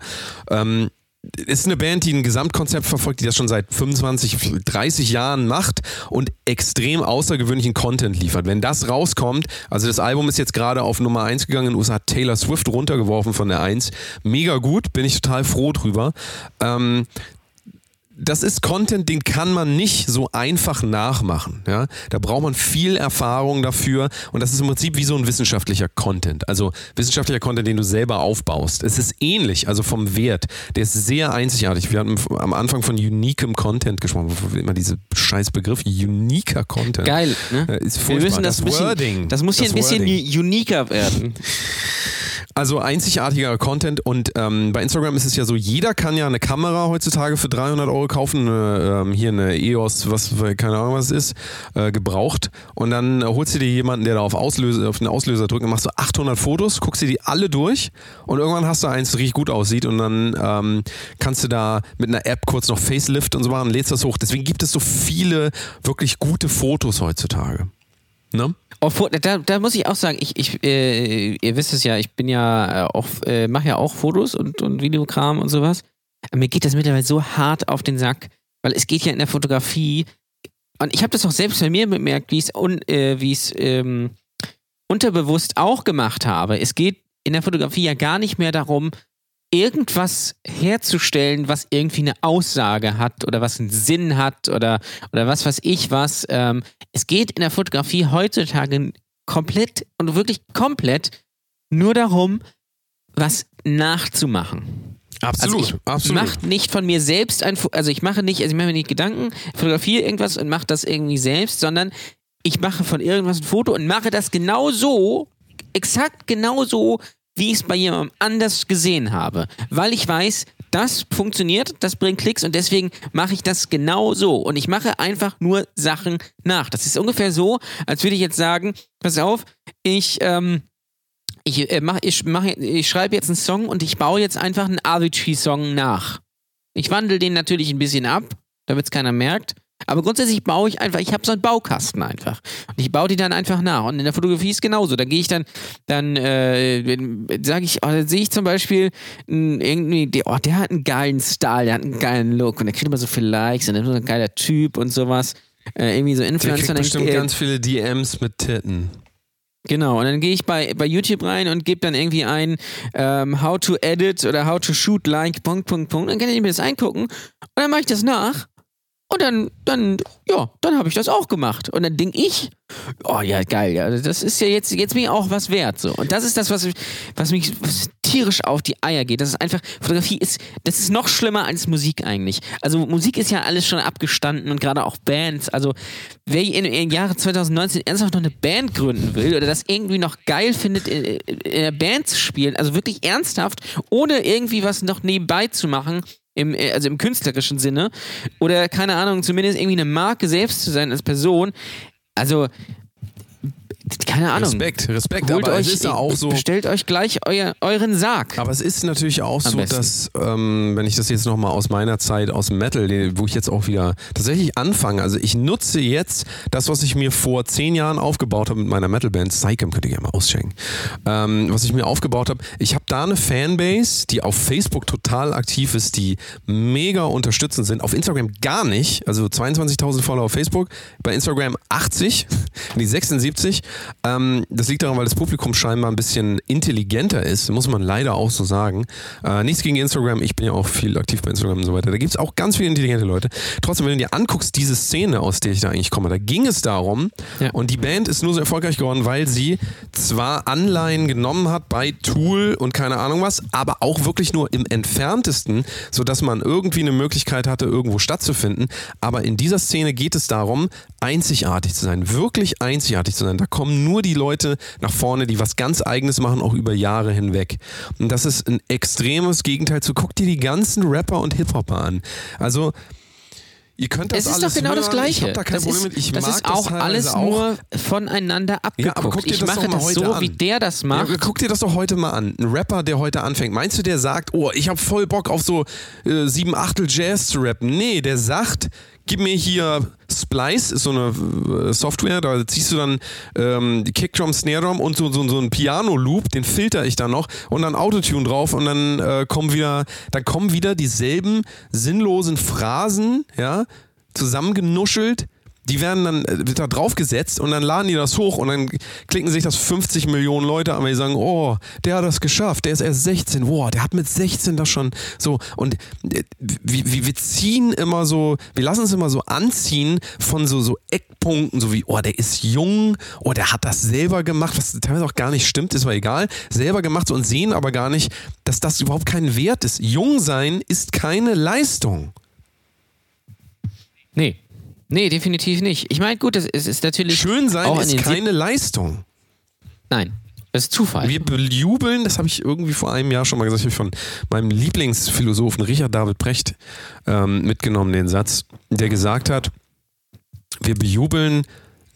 Ähm, ist eine Band, die ein Gesamtkonzept verfolgt, die das schon seit 25, 30 Jahren macht und extrem außergewöhnlichen Content liefert. Wenn das rauskommt, also das Album ist jetzt gerade auf Nummer 1 gegangen in den USA, hat Taylor Swift runtergeworfen von der 1. Mega gut, bin ich total froh drüber. Ähm, das ist Content, den kann man nicht so einfach nachmachen. Ja? Da braucht man viel Erfahrung dafür und das ist im Prinzip wie so ein wissenschaftlicher Content. Also wissenschaftlicher Content, den du selber aufbaust. Es ist ähnlich, also vom Wert. Der ist sehr einzigartig. Wir hatten am Anfang von uniquem Content gesprochen. Immer dieser scheiß Begriff, uniker Content. Geil, ne? Äh, Ist Wir müssen das, bisschen, Wording. das muss hier das ein bisschen uniker werden. Also einzigartiger Content und ähm, bei Instagram ist es ja so, jeder kann ja eine Kamera heutzutage für 300 Euro kaufen, eine, ähm, hier eine EOS, was, keine Ahnung was es ist, äh, gebraucht und dann holst du dir jemanden, der da auf, Auslöser, auf den Auslöser drückt und machst so 800 Fotos, guckst dir die alle durch und irgendwann hast du eins, das richtig gut aussieht und dann ähm, kannst du da mit einer App kurz noch Facelift und so machen, lädst das hoch. Deswegen gibt es so viele wirklich gute Fotos heutzutage. Ne? Oh, Fo- da, da muss ich auch sagen, ich, ich, äh, ihr wisst es ja, ich bin ja äh, auch, äh, mache ja auch Fotos und, und Videokram und sowas. Aber mir geht das mittlerweile so hart auf den Sack, weil es geht ja in der Fotografie, und ich habe das auch selbst bei mir bemerkt, wie ich es äh, ähm, unterbewusst auch gemacht habe. Es geht in der Fotografie ja gar nicht mehr darum, irgendwas herzustellen, was irgendwie eine Aussage hat oder was einen Sinn hat oder, oder was weiß ich was. Ähm, es geht in der Fotografie heutzutage komplett und wirklich komplett nur darum, was nachzumachen. Absolut, also ich absolut. mache nicht von mir selbst ein, also ich mache nicht, also ich mache mir nicht Gedanken, fotografiere irgendwas und mache das irgendwie selbst, sondern ich mache von irgendwas ein Foto und mache das genau so, exakt genau so, wie ich es bei jemandem anders gesehen habe. Weil ich weiß, das funktioniert, das bringt Klicks und deswegen mache ich das genau so. Und ich mache einfach nur Sachen nach. Das ist ungefähr so, als würde ich jetzt sagen, pass auf, ich, ähm, ich, äh, mach, ich, mach, ich schreibe jetzt einen Song und ich baue jetzt einfach einen Avicii-Song nach. Ich wandle den natürlich ein bisschen ab, damit es keiner merkt. Aber grundsätzlich baue ich einfach, ich habe so einen Baukasten einfach. Und ich baue die dann einfach nach. Und in der Fotografie ist genauso. Da gehe ich dann, dann äh, sage ich, oh, dann sehe ich zum Beispiel mh, irgendwie, der, oh, der hat einen geilen Style, der hat einen geilen Look und der kriegt immer so viele Likes und der ist so ein geiler Typ und sowas. Äh, irgendwie so Der Influencer. kriegt und dann, bestimmt äh, ganz viele DMs mit Titten. Genau, und dann gehe ich bei, bei YouTube rein und gebe dann irgendwie ein ähm, How to edit oder How to shoot like, Punkt, Punkt, Punkt. Dann kann ich mir das eingucken und dann mache ich das nach. Und dann, dann, ja, dann habe ich das auch gemacht. Und dann denke ich, oh ja, geil, ja, das ist ja jetzt, jetzt mir auch was wert. So. Und das ist das, was, was mich was tierisch auf die Eier geht. Das ist einfach, Fotografie ist, das ist noch schlimmer als Musik eigentlich. Also Musik ist ja alles schon abgestanden und gerade auch Bands. Also wer in, im Jahre 2019 ernsthaft noch eine Band gründen will oder das irgendwie noch geil findet, in, in der Band zu spielen, also wirklich ernsthaft, ohne irgendwie was noch nebenbei zu machen, im, also im künstlerischen Sinne, oder keine Ahnung, zumindest irgendwie eine Marke selbst zu sein als Person, also keine Ahnung. Respekt, Respekt, Holt aber euch, es ist ja auch so. Bestellt euch gleich euer, euren Sarg. Aber es ist natürlich auch Am so, besten. dass, ähm, wenn ich das jetzt nochmal aus meiner Zeit, aus Metal, wo ich jetzt auch wieder tatsächlich anfange, also ich nutze jetzt das, was ich mir vor zehn Jahren aufgebaut habe mit meiner Metalband, Psychem, könnt ihr gerne mal auschecken, ähm, was ich mir aufgebaut habe. Ich habe da eine Fanbase, die auf Facebook total aktiv ist, die mega unterstützend sind, auf Instagram gar nicht, also 22.000 Follower auf Facebook, bei Instagram 80, die 76. Ähm, das liegt daran, weil das Publikum scheinbar ein bisschen intelligenter ist, muss man leider auch so sagen. Äh, nichts gegen Instagram, ich bin ja auch viel aktiv bei Instagram und so weiter. Da gibt es auch ganz viele intelligente Leute. Trotzdem, wenn du dir anguckst, diese Szene, aus der ich da eigentlich komme, da ging es darum, Ja. und die Band ist nur so erfolgreich geworden, weil sie zwar Anleihen genommen hat bei Tool und keine Ahnung was, aber auch wirklich nur im entferntesten, sodass man irgendwie eine Möglichkeit hatte, irgendwo stattzufinden. Aber in dieser Szene geht es darum, einzigartig zu sein, wirklich einzigartig zu sein. Da kommen nur die Leute nach vorne, die was ganz Eigenes machen, auch über Jahre hinweg. Und das ist ein extremes Gegenteil zu, guck dir die ganzen Rapper und Hip-Hopper an. Also, Ihr könnt das Es ist doch genau hören. das Gleiche. Ich habe da kein das Problem ist, mit. Ich das mag ist das auch teilweise alles auch. nur voneinander Ja, aber abgeguckt. guck dir ich das doch mache mal das heute so, an. wie der das macht. Ja, guck dir das doch heute mal an. Ein Rapper, der heute anfängt. Meinst du, der sagt, oh, ich habe voll Bock auf so äh, sieben Achtel Jazz zu rappen? Nee, der sagt, gib mir hier Splice, ist so eine äh, Software, da ziehst du dann ähm, Kickdrum, Snare Drum und so, so, so einen Piano-Loop, den filter ich dann noch und dann Autotune drauf und dann äh, kommen wieder, dann kommen wieder dieselben sinnlosen Phrasen, ja, zusammengenuschelt. Die werden dann äh, wird da draufgesetzt und dann laden die das hoch und dann klicken sich das 50 Millionen Leute an, weil die sagen, oh, der hat das geschafft, der ist erst 16, boah, der hat mit 16 das schon so und äh, wie wir ziehen immer so, wir lassen es immer so anziehen von so, so Eckpunkten, so wie, oh, der ist jung, oh, der hat das selber gemacht, was teilweise auch gar nicht stimmt, ist aber egal, selber gemacht und sehen aber gar nicht, dass das überhaupt kein Wert ist. Jung sein ist keine Leistung. Nee. Nee, definitiv nicht. Ich meine, gut, das ist, ist natürlich. Schön sein auch ist keine Leistung. Nein, das ist Zufall. Wir bejubeln, das habe ich irgendwie vor einem Jahr schon mal gesagt, ich habe von meinem Lieblingsphilosophen Richard David Brecht ähm, mitgenommen, den Satz, der gesagt hat, wir bejubeln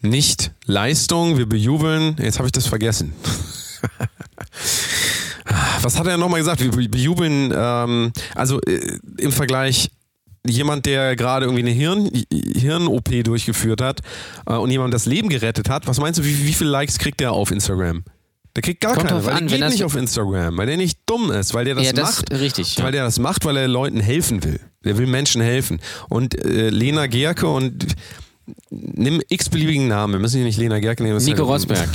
nicht Leistung, wir bejubeln, jetzt habe ich das vergessen. [LAUGHS] Was hat er nochmal gesagt? Wir be- bejubeln, ähm, also äh, im Vergleich jemand, der gerade irgendwie eine Hirn, Hirn-OP durchgeführt hat äh, und jemand das Leben gerettet hat, was meinst du, wie, wie viele Likes kriegt der auf Instagram? Der kriegt gar Kommt keine, weil an, der geht nicht auf Instagram, weil der nicht dumm ist, weil der das ja, das macht. richtig. Ja. Weil der das macht, weil er Leuten helfen will. Der will Menschen helfen. Und äh, Lena Gerke und nimm x-beliebigen Namen, wir müssen hier nicht Lena Gerke nehmen. Nico ja- Rosberg.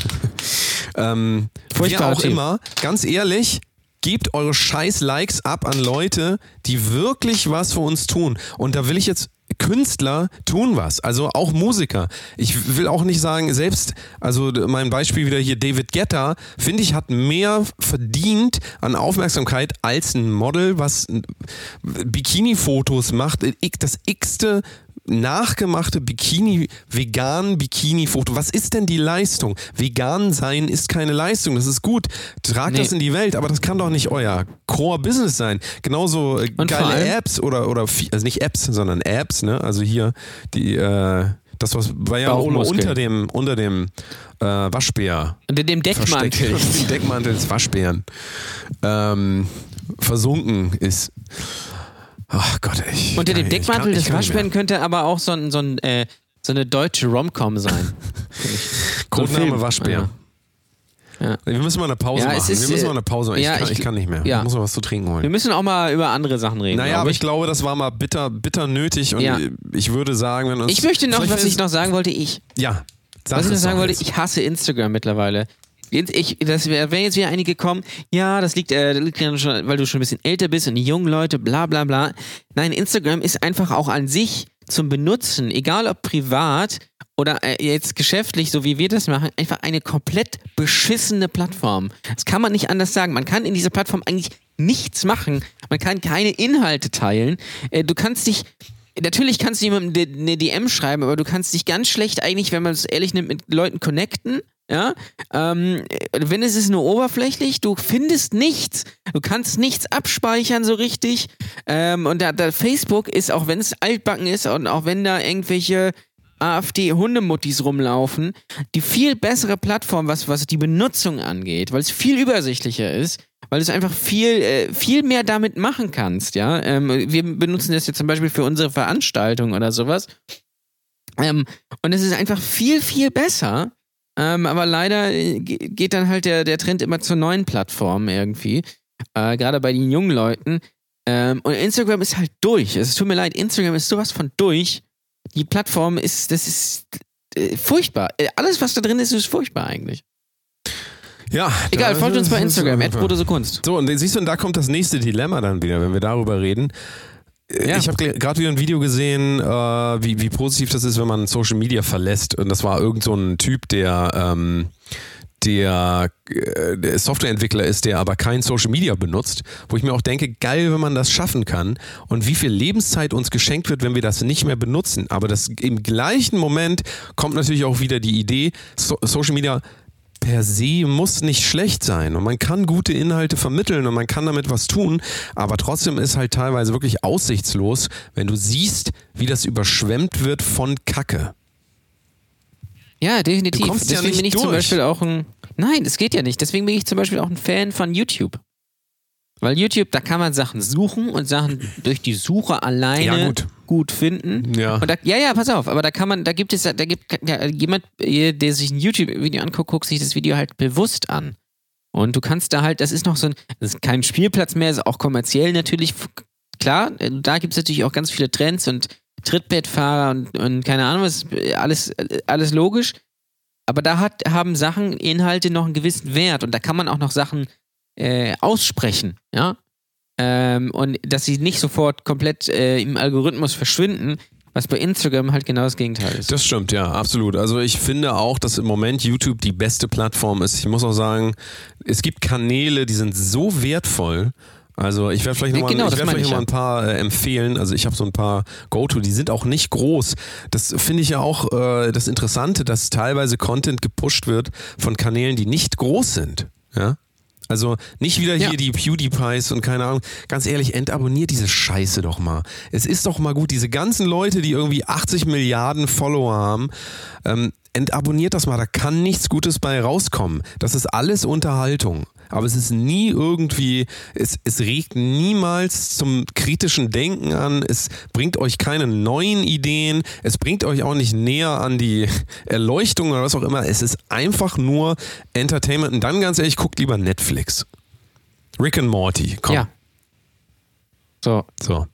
[LAUGHS] ähm, wer Furchtbarer auch Typ. immer, ganz ehrlich, gebt eure scheiß Likes ab an Leute, die wirklich was für uns tun. Und da will ich jetzt Künstler tun was, also auch Musiker. Ich will auch nicht sagen, selbst, also mein Beispiel wieder hier, David Guetta, finde ich, hat mehr verdient an Aufmerksamkeit als ein Model, was Bikini-Fotos macht. Das x-te nachgemachte Bikini, vegan Bikini-Foto. Was ist denn die Leistung? Vegan sein ist keine Leistung. Das ist gut. Tragt Nee. das in die Welt, aber das kann doch nicht euer Core-Business sein. Genauso äh, geile Apps oder, oder also nicht Apps, sondern Apps, ne? Also hier die, äh, das was war ja unter dem, unter dem äh, Waschbär Unter dem Deckmantel. dem [LAUGHS] Deckmantel des Waschbären ähm, versunken ist. Ach Gott, ich. Unter dem Deckmantel des. Waschbären könnte aber auch so ein, so ein äh, so eine deutsche Romcom sein. [LAUGHS] Codename Film. Waschbär. Ja. Wir müssen mal eine Pause Ja, machen. ist, wir müssen äh, mal eine Pause machen. Ich, kann, ich- ich kann nicht mehr. Ich muss mal was zu trinken Wir holen. müssen auch mal über andere Sachen reden. Naja, aber ich. ich glaube, das war mal bitter, bitter nötig und ich würde sagen, wenn uns. Ich möchte noch, was ich noch sagen wollte, ich, Ja, sag was ich noch sagen wollte, ich hasse Instagram mittlerweile. Jetzt- Ich, das wäre wär jetzt wieder einige gekommen, ja, das liegt, äh, das liegt ja schon, weil du schon ein bisschen älter bist und die jungen Leute, bla bla bla. Nein, Instagram ist einfach auch an sich zum Benutzen, egal ob privat oder äh, jetzt geschäftlich, so wie wir das machen, einfach eine komplett beschissene Plattform. Das kann man nicht anders sagen. Man kann in dieser Plattform eigentlich nichts machen. Man kann keine Inhalte teilen. Äh, du kannst dich Natürlich kannst du jemandem eine DM schreiben, aber du kannst dich ganz schlecht eigentlich, wenn man es ehrlich nimmt, mit Leuten connecten. Ja, ähm, wenn es ist nur oberflächlich, du findest nichts, du kannst nichts abspeichern so richtig. Ähm, und da, da Facebook ist, auch wenn es altbacken ist und auch wenn da irgendwelche AfD-Hundemuttis rumlaufen, die viel bessere Plattform, was, was die Benutzung angeht, weil es viel übersichtlicher ist, weil du einfach viel, äh, viel mehr damit machen kannst, ja. Ähm, wir benutzen das jetzt zum Beispiel für unsere Veranstaltung oder sowas. Ähm, und es ist einfach viel, viel besser. Ähm, aber leider äh, geht dann halt der, der Trend immer zur neuen Plattform irgendwie. Äh, Gerade bei den jungen Leuten. Ähm, und Instagram ist halt durch. Es tut mir leid, Instagram ist sowas von durch. Die Plattform ist, das ist äh, furchtbar. Äh, alles, was da drin ist, ist furchtbar eigentlich. Ja. Egal, folgt uns bei Instagram, Kunst. So, und siehst du, und da kommt das nächste Dilemma dann wieder, wenn wir darüber reden. Ja. Ich habe gerade wieder ein Video gesehen, äh, wie, wie positiv das ist, wenn man Social Media verlässt. Und das war irgend so ein Typ, der, ähm, der, äh, der Softwareentwickler ist, der aber kein Social Media benutzt, wo ich mir auch denke, geil, wenn man das schaffen kann und wie viel Lebenszeit uns geschenkt wird, wenn wir das nicht mehr benutzen. Aber das im gleichen Moment kommt natürlich auch wieder die Idee, so Social Media per se muss nicht schlecht sein und man kann gute Inhalte vermitteln und man kann damit was tun, aber trotzdem ist halt teilweise wirklich aussichtslos, wenn du siehst, wie das überschwemmt wird von Kacke. Ja, definitiv. Du kommst Deswegen ja nicht bin ich durch. zum Beispiel auch ein. Nein, das geht ja nicht. Deswegen bin ich zum Beispiel auch ein Fan von YouTube. Weil YouTube, da kann man Sachen suchen und Sachen durch die Suche alleine Ja, gut. finden. Ja. Und da, ja, ja, pass auf, aber da kann man, da gibt es, da gibt ja, jemand, der sich ein YouTube-Video anguckt, guckt sich das Video halt bewusst an. Und du kannst da halt, das ist noch so ein, das ist kein Spielplatz mehr, ist auch kommerziell natürlich, klar, da gibt es natürlich auch ganz viele Trends und Trittbettfahrer und, und keine Ahnung, was, alles, alles logisch. Aber da hat, haben Sachen, Inhalte noch einen gewissen Wert und da kann man auch noch Sachen äh, aussprechen, ja. Ähm, und dass sie nicht sofort komplett äh, im Algorithmus verschwinden, was bei Instagram halt genau das Gegenteil ist. Das stimmt, ja, absolut. Also ich finde auch, dass im Moment YouTube die beste Plattform ist. Ich muss auch sagen, es gibt Kanäle, die sind so wertvoll. Also ich werde vielleicht nochmal genau, ich werd meine vielleicht ich noch mal ein paar äh, empfehlen. Also ich habe so ein paar Go-To, die sind auch nicht groß. Das finde ich ja auch äh, das Interessante, dass teilweise Content gepusht wird von Kanälen, die nicht groß sind. Ja. Also nicht wieder hier Ja. die PewDiePies und keine Ahnung. Ganz ehrlich, entabonniert diese Scheiße doch mal. Es ist doch mal gut, diese ganzen Leute, die irgendwie 80 Milliarden Follower haben, ähm, entabonniert das mal. Da kann nichts Gutes bei rauskommen. Das ist alles Unterhaltung. Aber es ist nie irgendwie, es, es regt niemals zum kritischen Denken an. Es bringt euch keine neuen Ideen. Es bringt euch auch nicht näher an die [LAUGHS] Erleuchtung oder was auch immer. Es ist einfach nur Entertainment. Und dann ganz ehrlich, guckt lieber Netflix. Rick and Morty, komm. Ja. So, So.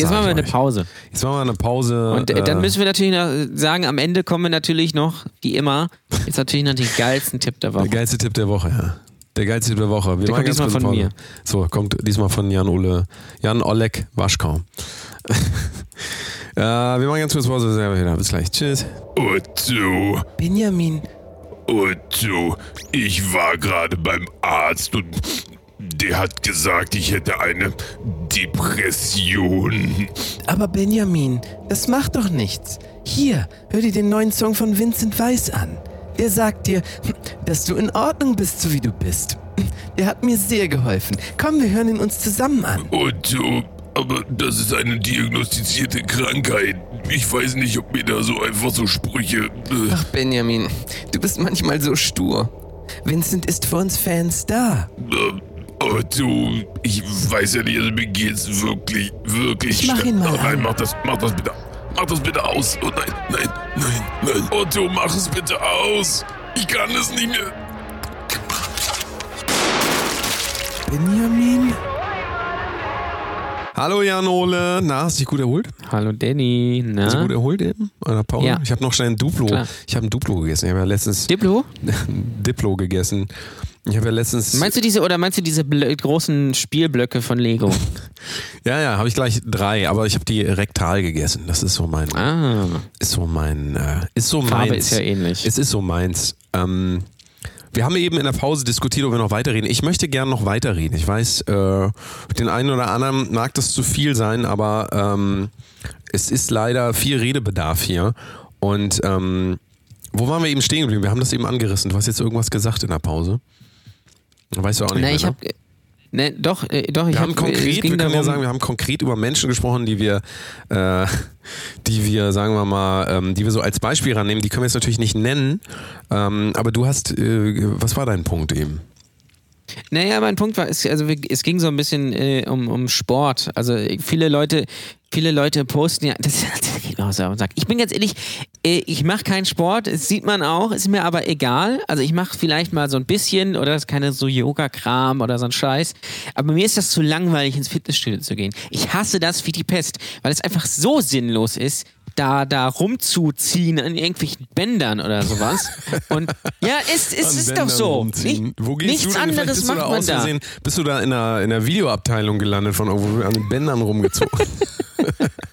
Jetzt machen wir eine euch. Pause. Jetzt machen wir eine Pause. Und äh, dann äh, müssen wir natürlich noch sagen, am Ende kommen wir natürlich noch, wie immer, jetzt natürlich noch den geilsten Tipp der Der Woche. geilste Tipp der Woche, ja. Der geilste Tipp der Woche. Wir Der machen kommt ganz diesmal kurz von Pause. mir. So, kommt diesmal von Jan Ole, Jan Oleg Waschkau. [LAUGHS] äh, wir machen ganz kurz Pause. Wieder. Bis gleich. Tschüss. Otto, Benjamin. Otto, ich war gerade beim Arzt und der hat gesagt, ich hätte eine Depression. Aber Benjamin, das macht doch nichts. Hier, hör dir den neuen Song von Vincent Weiss an. Der sagt dir, dass du in Ordnung bist, so wie du bist. Der hat mir sehr geholfen. Komm, wir hören ihn uns zusammen an. Otto, aber das ist eine diagnostizierte Krankheit. Ich weiß nicht, ob mir da so einfach so Sprüche. Äh, Ach, Benjamin, du bist manchmal so stur. Vincent ist für uns Fans da. Äh, Otto, ich weiß ja nicht, also mir geht's wirklich, wirklich Ich mach ihn mal Oh nein, mach das, mach das bitte. Mach das bitte aus. Oh nein, nein, nein, nein. Otto, mach es bitte aus. Ich kann es nicht mehr. Benjamin? Hallo Jan Ole. Na, hast du dich gut erholt? Hallo Danny. Hast du gut Na? erholt eben? An der Pause? Ja. Ich habe noch schnell ein Duplo. Klar. Ich habe ein Duplo gegessen. Ich habe ja letztens Diplo? [LAUGHS] Diplo gegessen. Ich habe ja letztens. Meinst du diese oder meinst du diese großen Spielblöcke von Lego? [LAUGHS] ja, ja, habe ich gleich drei, aber ich habe die rektal gegessen. Das ist so mein. Ah, Ist so mein. Äh, ist so Farbe meins. ist ja ähnlich. Es ist so meins. Ähm, wir haben eben in der Pause diskutiert, ob wir noch weiterreden. Ich möchte gern noch weiterreden. Ich weiß, äh, den einen oder anderen mag das zu viel sein, aber ähm, es ist leider viel Redebedarf hier. Und ähm, wo waren wir eben stehen geblieben? Wir haben das eben angerissen. Du hast jetzt irgendwas gesagt in der Pause. Weißt du auch nicht Na, mehr, ich ne? habe Ne, doch, äh, doch, ich Wir haben hab, konkret, wir können ja sagen, wir haben konkret über Menschen gesprochen, die wir, äh, [LAUGHS] die wir, sagen wir mal, ähm, die wir so als Beispiel rannehmen. Die können wir jetzt natürlich nicht nennen, ähm, aber du hast, äh, was war dein Punkt eben? Naja, mein Punkt war, es, also es ging so ein bisschen äh, um, um Sport. Also viele Leute, viele Leute posten ja, [LAUGHS] das, das geht mir auf den Sack. Ich bin ganz ehrlich, äh, ich mache keinen Sport, das sieht man auch, ist mir aber egal. Also ich mache vielleicht mal so ein bisschen oder das ist keine so Yoga-Kram oder so ein Scheiß. Aber mir ist das zu langweilig, ins Fitnessstudio zu gehen. Ich hasse das wie die Pest, weil es einfach so sinnlos ist. Da, da rumzuziehen an irgendwelchen Bändern oder sowas. Und ja, es, es ist doch so. Nicht, Wo gehst nichts du denn? Anderes bist du macht da man da. Bist du da in der, in der Videoabteilung gelandet von irgendwo an den Bändern rumgezogen? [LAUGHS] [LAUGHS]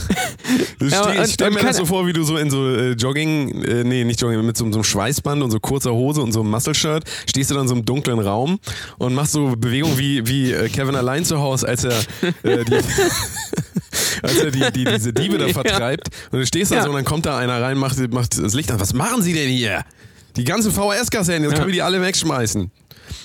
[LAUGHS] Ja, ich stell und mir das so vor, wie du so in so äh, Jogging, äh, nee, nicht Jogging, mit so, so einem Schweißband und so kurzer Hose und so einem Muscle-Shirt, stehst du dann in so einem dunklen Raum und machst so Bewegungen wie, wie äh, Kevin allein zu Hause, als er, äh, die, [LAUGHS] als er die, die, diese Diebe da [LAUGHS] Ja. vertreibt. Und du stehst da Ja. so und dann kommt da einer rein, macht, macht das Licht an. Was machen sie denn hier? Die ganzen VHS-Kassetten, jetzt können wir die alle wegschmeißen.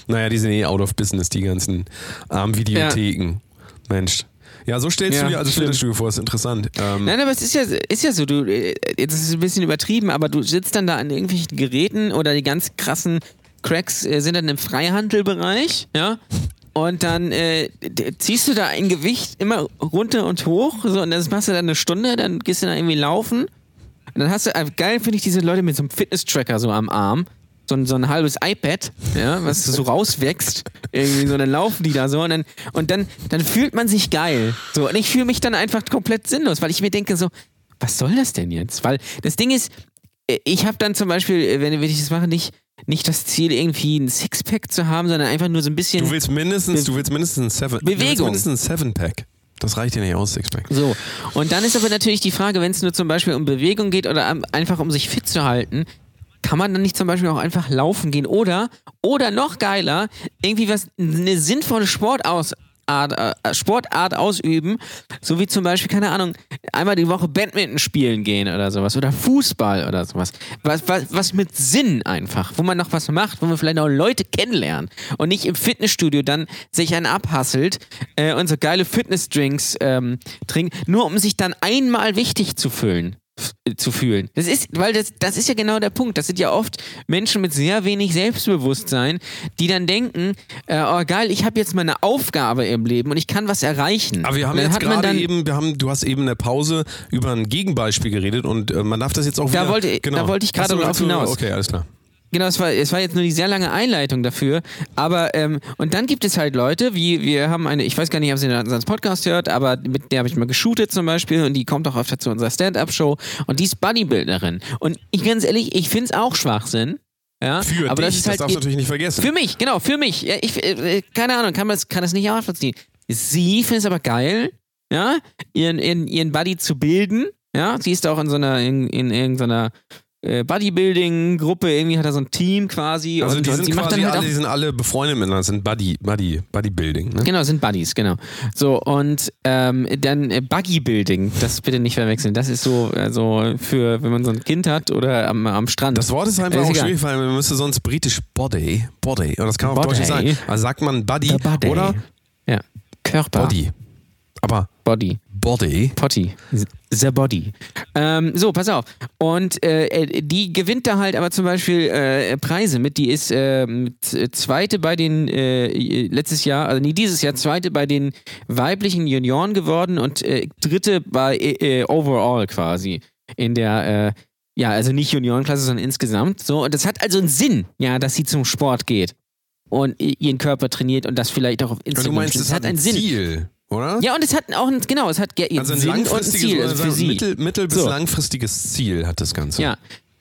Naja, die sind eh out of business, die ganzen armen Videotheken. Mensch. Ja, so stellst Ja, du dir also stimmt. Fitnessstudio vor, ist interessant. Ähm, Nein, aber es ist ja, ist ja so, du, äh, jetzt ist es ein bisschen übertrieben, aber du sitzt dann da an irgendwelchen Geräten oder die ganz krassen Cracks äh, sind dann im Freihandelbereich, ja. Und dann äh, ziehst du da ein Gewicht immer runter und hoch, so, und das machst du dann eine Stunde, dann gehst du da irgendwie laufen. Und dann hast du, äh, geil finde ich diese Leute mit so einem Fitness-Tracker so am Arm. So ein, so ein halbes iPad, ja, was so rauswächst. Irgendwie so, dann laufen die da so und dann, und dann, dann fühlt man sich geil. So, und ich fühle mich dann einfach komplett sinnlos, weil ich mir denke so, was soll das denn jetzt? Weil das Ding ist, äh, ich habe dann zum Beispiel, äh, wenn, ich das mache, nicht, nicht das Ziel, irgendwie ein Sixpack zu haben, sondern einfach nur so ein bisschen. du willst mindestens, du willst mindestens ein Seven, Du willst Bewegung. mindestens ein Seven-Pack. Das reicht dir nicht aus, Sixpack. So, und dann ist aber natürlich die Frage, wenn es nur zum Beispiel um Bewegung geht oder einfach um sich fit zu halten, kann man dann nicht zum Beispiel auch einfach laufen gehen oder, oder noch geiler, irgendwie was, eine sinnvolle Sportaus Art, äh, Sportart ausüben, so wie zum Beispiel, keine Ahnung, einmal die Woche Badminton spielen gehen oder sowas oder Fußball oder sowas. Was, was, was mit Sinn einfach, wo man noch was macht, wo man vielleicht auch Leute kennenlernt und nicht im Fitnessstudio dann sich einen abhasselt äh, und so geile Fitnessdrinks ähm, trinkt, nur um sich dann einmal wichtig zu fühlen zu fühlen. Das ist, weil das, das ist ja genau der Punkt. Das sind ja oft Menschen mit sehr wenig Selbstbewusstsein, die dann denken, äh, oh geil, ich habe jetzt mal eine Aufgabe im Leben und ich kann was erreichen. Aber wir haben jetzt gerade eben, wir haben, du hast eben in der Pause über ein Gegenbeispiel geredet und äh, man darf das jetzt auch Da wieder... wollte- da wollte ich gerade drauf hinaus. Okay, alles klar. Genau, es war, es war jetzt nur die sehr lange Einleitung dafür. Aber, ähm, und dann gibt es halt Leute, wie wir haben eine, ich weiß gar nicht, ob sie unseren Podcast hört, aber mit der habe ich mal geshootet zum Beispiel und die kommt auch öfter zu unserer Stand-Up-Show und die ist Bodybuilderin. Und ich ganz ehrlich, ich finde es auch Schwachsinn. Ja, Für aber dich, das ist halt darfst du natürlich nicht vergessen. Für mich, genau, für mich. Ich, äh, keine Ahnung, kann, das, kann das nicht nachvollziehen. Sie findet es aber geil, ja, ihren, ihren, ihren Buddy zu bilden. Ja, sie ist auch in so einer, in, in irgendeiner äh, Bodybuilding-Gruppe, irgendwie hat er so ein Team quasi. also und, die und sind macht quasi halt alle, die sind alle befreundet miteinander, sind Buddy, Buddy, Bodybuilding, ne? Genau, sind Buddies, genau. So, und ähm, dann äh, Buggy-Building, das bitte nicht verwechseln. Das ist so also für, wenn man so ein Kind hat oder am, am Strand. Das Wort ist einfach Ist auch egal. schwierig, weil man müsste sonst britisch Body, Body, und das kann man auf. Deutsch nicht sagen. Also sagt man Buddy, oder Ja. Körper. Body. Aber Body. Body, Potty. The Body. Ähm, so, pass auf. Und äh, äh, die gewinnt da halt aber zum Beispiel äh, Preise mit. Die ist ähm, z- zweite bei den, äh, letztes Jahr, also nee, dieses Jahr zweite bei den weiblichen Junioren geworden und äh, dritte bei äh, äh, Overall quasi. In der, äh, ja, also nicht Juniorenklasse, sondern insgesamt. So, und das hat also einen Sinn, ja, dass sie zum Sport geht und ihren Körper trainiert und das vielleicht auch auf und Instagram du meinst, stimmt. das hat ein Ziel, oder? Ja, und es hat auch ein, genau, es hat ge- Also ein Sinn und ein langfristiges Ziel also für sie. mittel, mittel bis So. langfristiges Ziel hat das Ganze. Ja.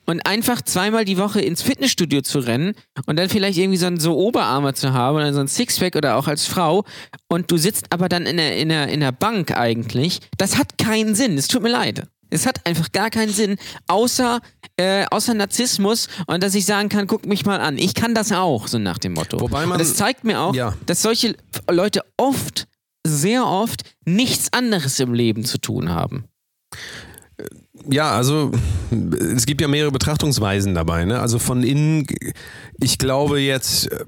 und einfach zweimal die Woche ins Fitnessstudio zu rennen und dann vielleicht irgendwie so, ein, so Oberarme zu haben oder so ein Sixpack oder auch als Frau und du sitzt aber dann in der, in der, in der Bank eigentlich, das hat keinen Sinn. Es tut mir leid. Es hat einfach gar keinen Sinn, außer, äh, außer Narzissmus und dass ich sagen kann, guck mich mal an. Ich kann das auch, so nach dem Motto. Wobei man- und das zeigt mir auch, Ja. dass solche Leute oft, sehr oft, nichts anderes im Leben zu tun haben. Ja, also es gibt ja mehrere Betrachtungsweisen dabei. Ne? Also von innen, ich glaube jetzt, äh,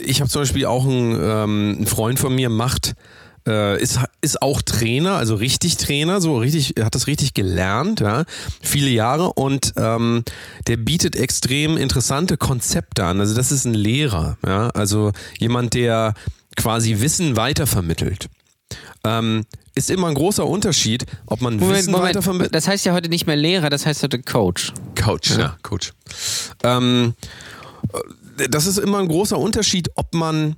ich habe zum Beispiel auch einen, ähm, einen Freund von mir, macht, äh, ist, ist auch Trainer, also richtig Trainer, so richtig, hat das richtig gelernt, ja, viele Jahre und ähm, der bietet extrem interessante Konzepte an. Also das ist ein Lehrer, ja, also jemand, der quasi Wissen weitervermittelt. Ähm, ist immer ein großer Unterschied, ob man Wissen weitervermittelt. das heißt ja heute nicht mehr Lehrer, das heißt heute Coach. Coach, ja, Coach. Ähm, äh, das ist immer ein großer Unterschied, ob man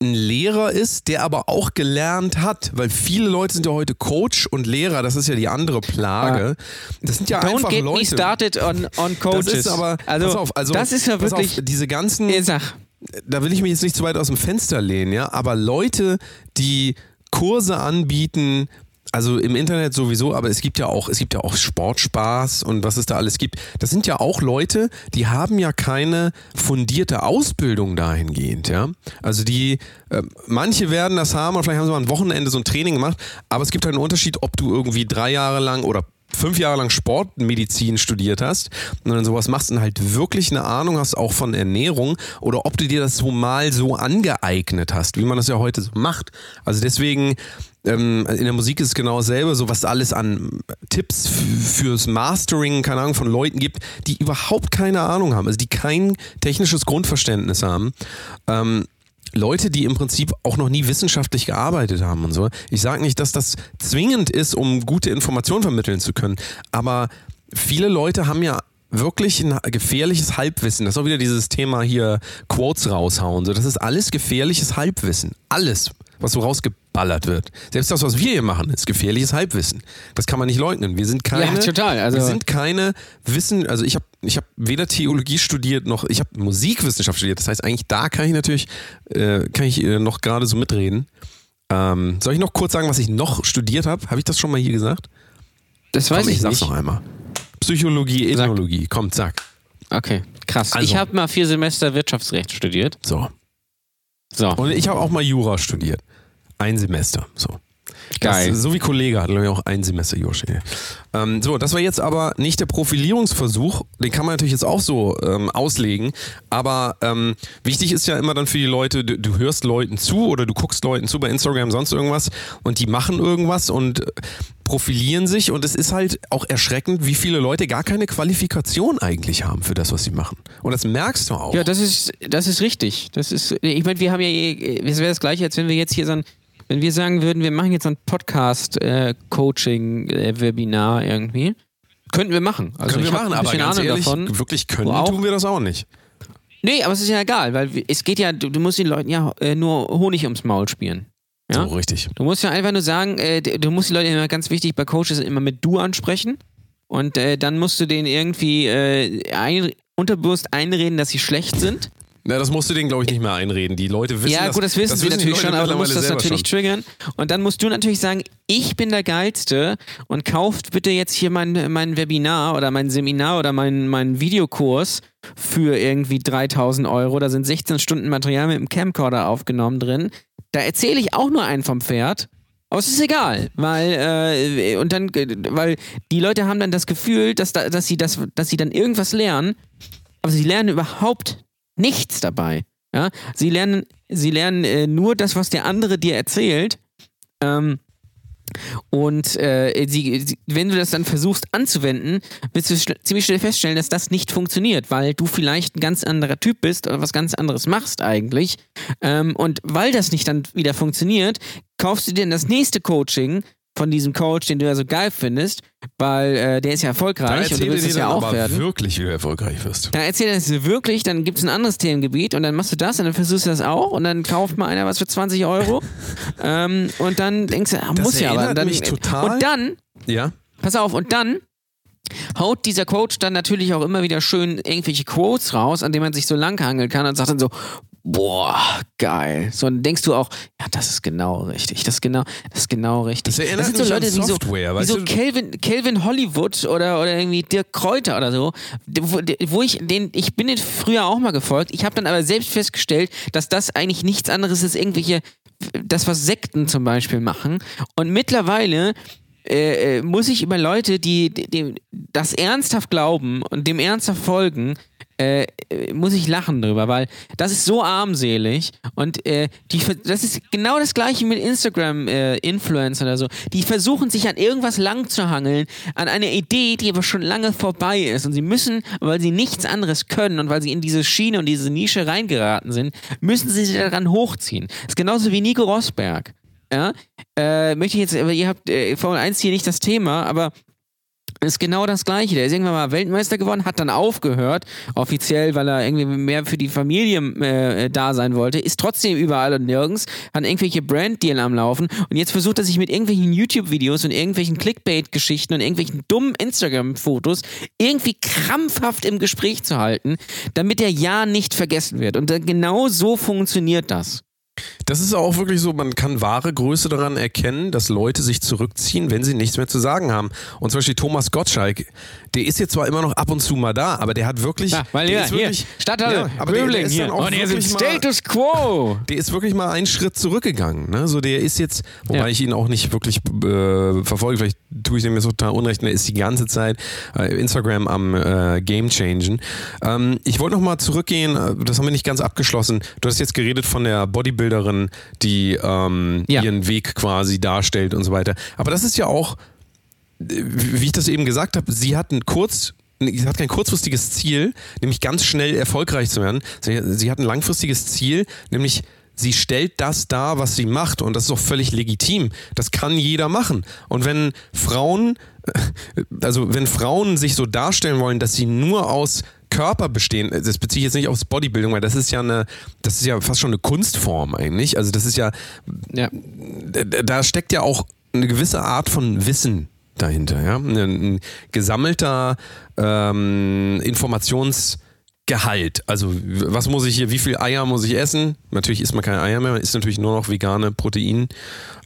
ein Lehrer ist, der aber auch gelernt hat, weil viele Leute sind ja heute Coach und Lehrer, das ist ja die andere Plage. Das sind ja Don't einfach get Leute. me started on, on coaches. Das ist aber, also, pass auf, also das ist ja wirklich, auf, diese ganzen, da will ich mich jetzt nicht zu weit aus dem Fenster lehnen, ja, aber Leute, die Kurse anbieten, also im Internet sowieso, aber es gibt ja auch, es gibt ja auch Sportspaß und was es da alles gibt. Das sind ja auch Leute, die haben ja keine fundierte Ausbildung dahingehend, ja. Also die, äh, manche werden das haben, und vielleicht haben sie mal ein Wochenende so ein Training gemacht, aber es gibt halt einen Unterschied, ob du irgendwie drei Jahre lang oder fünf Jahre lang Sportmedizin studiert hast und dann sowas machst und halt wirklich eine Ahnung hast auch von Ernährung oder ob du dir das so mal so angeeignet hast, wie man das ja heute so macht. Also deswegen ähm, in der Musik ist es genau dasselbe, so was alles an Tipps fürs Mastering, keine Ahnung, von Leuten gibt, die überhaupt keine Ahnung haben, also die kein technisches Grundverständnis haben. Ähm, Leute, die im Prinzip auch noch nie wissenschaftlich gearbeitet haben und so. Ich sage nicht, dass das zwingend ist, um gute Informationen vermitteln zu können, aber viele Leute haben ja wirklich ein gefährliches Halbwissen. Das ist auch wieder dieses Thema hier Quotes raushauen. So, das ist alles gefährliches Halbwissen. Alles, was so rausgeballert wird. Selbst das, was wir hier machen, ist gefährliches Halbwissen. Das kann man nicht leugnen. Wir sind keine, Ja, total. Also- wir sind keine Wissen, also ich habe ich hab weder Theologie studiert noch, ich habe Musikwissenschaft studiert. Das heißt, eigentlich da kann ich natürlich, äh, kann ich äh, noch gerade so mitreden. Ähm, soll ich noch kurz sagen, was ich noch studiert habe? Habe ich das schon mal hier gesagt? das weiß Komm, ich, ich sag's nicht. noch einmal. Psychologie, Sag. Ethnologie. Kommt, sag. Okay, krass. Also- ich habe mal vier Semester Wirtschaftsrecht studiert. So. So, Und ich habe auch mal Jura studiert. Ein Semester. So. geil. Das, so wie Kollege hat, glaube ich, auch ein Semester studiert. Ähm, so, das war jetzt aber nicht der Profilierungsversuch. Den kann man natürlich jetzt auch so ähm, auslegen. Aber ähm, wichtig ist ja immer dann für die Leute, du, du hörst Leuten zu oder du guckst Leuten zu bei Instagram, sonst irgendwas und die machen irgendwas und äh, profilieren sich und es ist halt auch erschreckend, wie viele Leute gar keine Qualifikation eigentlich haben für das, was sie machen. Und das merkst du auch. Ja, das ist, das ist richtig. Das ist, ich meine, wir haben ja, es wäre das gleiche, als wenn wir jetzt hier so ein, wenn wir sagen würden, wir machen jetzt ein Podcast-Coaching-Webinar irgendwie. Könnten wir machen. Also Können wir machen, aber ganz Ahnung ehrlich, davon. wirklich können auch? tun wir das auch nicht. Nee, aber es ist ja egal, weil es geht ja, du, musst den Leuten ja äh, nur Honig ums Maul spielen. Ja? So, richtig. Du musst ja einfach nur sagen, äh, du musst die Leute immer ganz wichtig bei Coaches immer mit du ansprechen und äh, dann musst du denen irgendwie äh, ein, unterbewusst einreden, dass sie schlecht sind. Na, das musst du denen, glaube ich, nicht mehr einreden. Die Leute wissen ja, das. gut, das wissen sie natürlich schon, aber du musst das natürlich schon. triggern. Und dann musst du natürlich sagen, ich bin der Geilste und kauft bitte jetzt hier mein, mein Webinar oder mein Seminar oder mein, mein Videokurs für irgendwie 3000 Euro. Da sind 16 Stunden Material mit dem Camcorder aufgenommen drin. Da erzähle ich auch nur einen vom Pferd. Aber es ist egal, weil äh, und dann, weil die Leute haben dann das Gefühl, dass, da, dass, sie das, dass sie dann irgendwas lernen, aber sie lernen überhaupt nichts dabei. Ja? Sie lernen, sie lernen äh, nur das, was der andere dir erzählt. Ähm, und äh, sie, sie, wenn du das dann versuchst anzuwenden, wirst du schn ziemlich schnell feststellen, dass das nicht funktioniert, weil du vielleicht ein ganz anderer Typ bist oder was ganz anderes machst eigentlich. Ähm, und weil das nicht dann wieder funktioniert, kaufst du dir dann das nächste Coaching von diesem Coach, den du ja so geil findest, weil äh, der ist ja erfolgreich und du willst dir es ja auch werden. wirklich, wie du erfolgreich wirst. Dann erzähl das wirklich, dann gibt es ein anderes Themengebiet und dann machst du das und dann versuchst du das auch und dann kauft mal einer was für 20 Euro [LAUGHS] ähm, und dann denkst du, ah, Das muss ja, aber dann, mich total- und dann, Ja? pass auf, und dann haut dieser Coach dann natürlich auch immer wieder schön irgendwelche Quotes raus, an denen man sich so langhangeln kann und sagt dann so, boah, geil. So, dann denkst du auch, ja, das ist genau richtig, das ist genau, das ist genau richtig. Das erinnert sind so Leute wie so, wie so? Calvin, Calvin Hollywood oder, oder irgendwie Dirk Kräuter oder so, wo, wo ich den, ich bin den früher auch mal gefolgt, ich habe dann aber selbst festgestellt, dass das eigentlich nichts anderes ist, irgendwelche, das was Sekten zum Beispiel machen und mittlerweile äh, äh, muss ich über Leute, die, die, die das ernsthaft glauben und dem ernsthaft folgen, äh, äh, muss ich lachen drüber, weil das ist so armselig und äh, die, das ist genau das gleiche mit Instagram-Influencer oder so. Die versuchen sich an irgendwas lang zu hangeln, an eine Idee, die aber schon lange vorbei ist und sie müssen, weil sie nichts anderes können und weil sie in diese Schiene und diese Nische reingeraten sind, müssen sie sich daran hochziehen. Das ist genauso wie Nico Rosberg. Ja, äh, möchte ich jetzt, aber ihr habt äh, Formel 1 hier nicht das Thema, aber ist genau das Gleiche. Der ist irgendwann mal Weltmeister geworden, hat dann aufgehört, offiziell, weil er irgendwie mehr für die Familie äh, da sein wollte, ist trotzdem überall und nirgends, hat irgendwelche Brand-Deal am Laufen und jetzt versucht er sich mit irgendwelchen YouTube-Videos und irgendwelchen Clickbait-Geschichten und irgendwelchen dummen Instagram-Fotos irgendwie krampfhaft im Gespräch zu halten, damit er ja nicht vergessen wird. Und genau so funktioniert das. Das ist auch wirklich so, man kann wahre Größe daran erkennen, dass Leute sich zurückziehen, wenn sie nichts mehr zu sagen haben. Und zum Beispiel Thomas Gottschalk, der ist jetzt zwar immer noch ab und zu mal da, aber der hat wirklich. Ja, weil der ja, ist hier, wirklich, Stadthalle, ja, aber der, der Böbling ist hier. Und er wirklich mal, Status Quo. [LAUGHS] der ist wirklich mal einen Schritt zurückgegangen. Ne? So, der ist jetzt, wobei Ja. ich ihn auch nicht wirklich äh, verfolge, vielleicht tue ich dem jetzt total unrecht, der ist die ganze Zeit äh, Instagram am äh, Game changen. Ähm, ich wollte nochmal zurückgehen, äh, das haben wir nicht ganz abgeschlossen. Du hast jetzt geredet von der Bodybuilderin, die ähm, Ja. ihren Weg quasi darstellt und so weiter. Aber das ist ja auch, äh, wie ich das eben gesagt habe, sie hat ein kurz sie hat kein kurzfristiges Ziel, nämlich ganz schnell erfolgreich zu werden. Sie, sie hat ein langfristiges Ziel, nämlich sie stellt das dar, was sie macht und das ist auch völlig legitim. Das kann jeder machen. Und wenn Frauen, also wenn Frauen sich so darstellen wollen, dass sie nur aus Körper bestehen, das beziehe ich jetzt nicht aufs Bodybuilding, weil das ist ja eine, das ist ja fast schon eine Kunstform eigentlich. Also das ist ja, Ja. da- steckt ja auch eine gewisse Art von Wissen dahinter, ja. Ein, ein gesammelter ähm, Informationsgehalt. Also was muss ich hier, wie viel Eier muss ich essen? Natürlich isst man keine Eier mehr, man isst natürlich nur noch vegane Protein,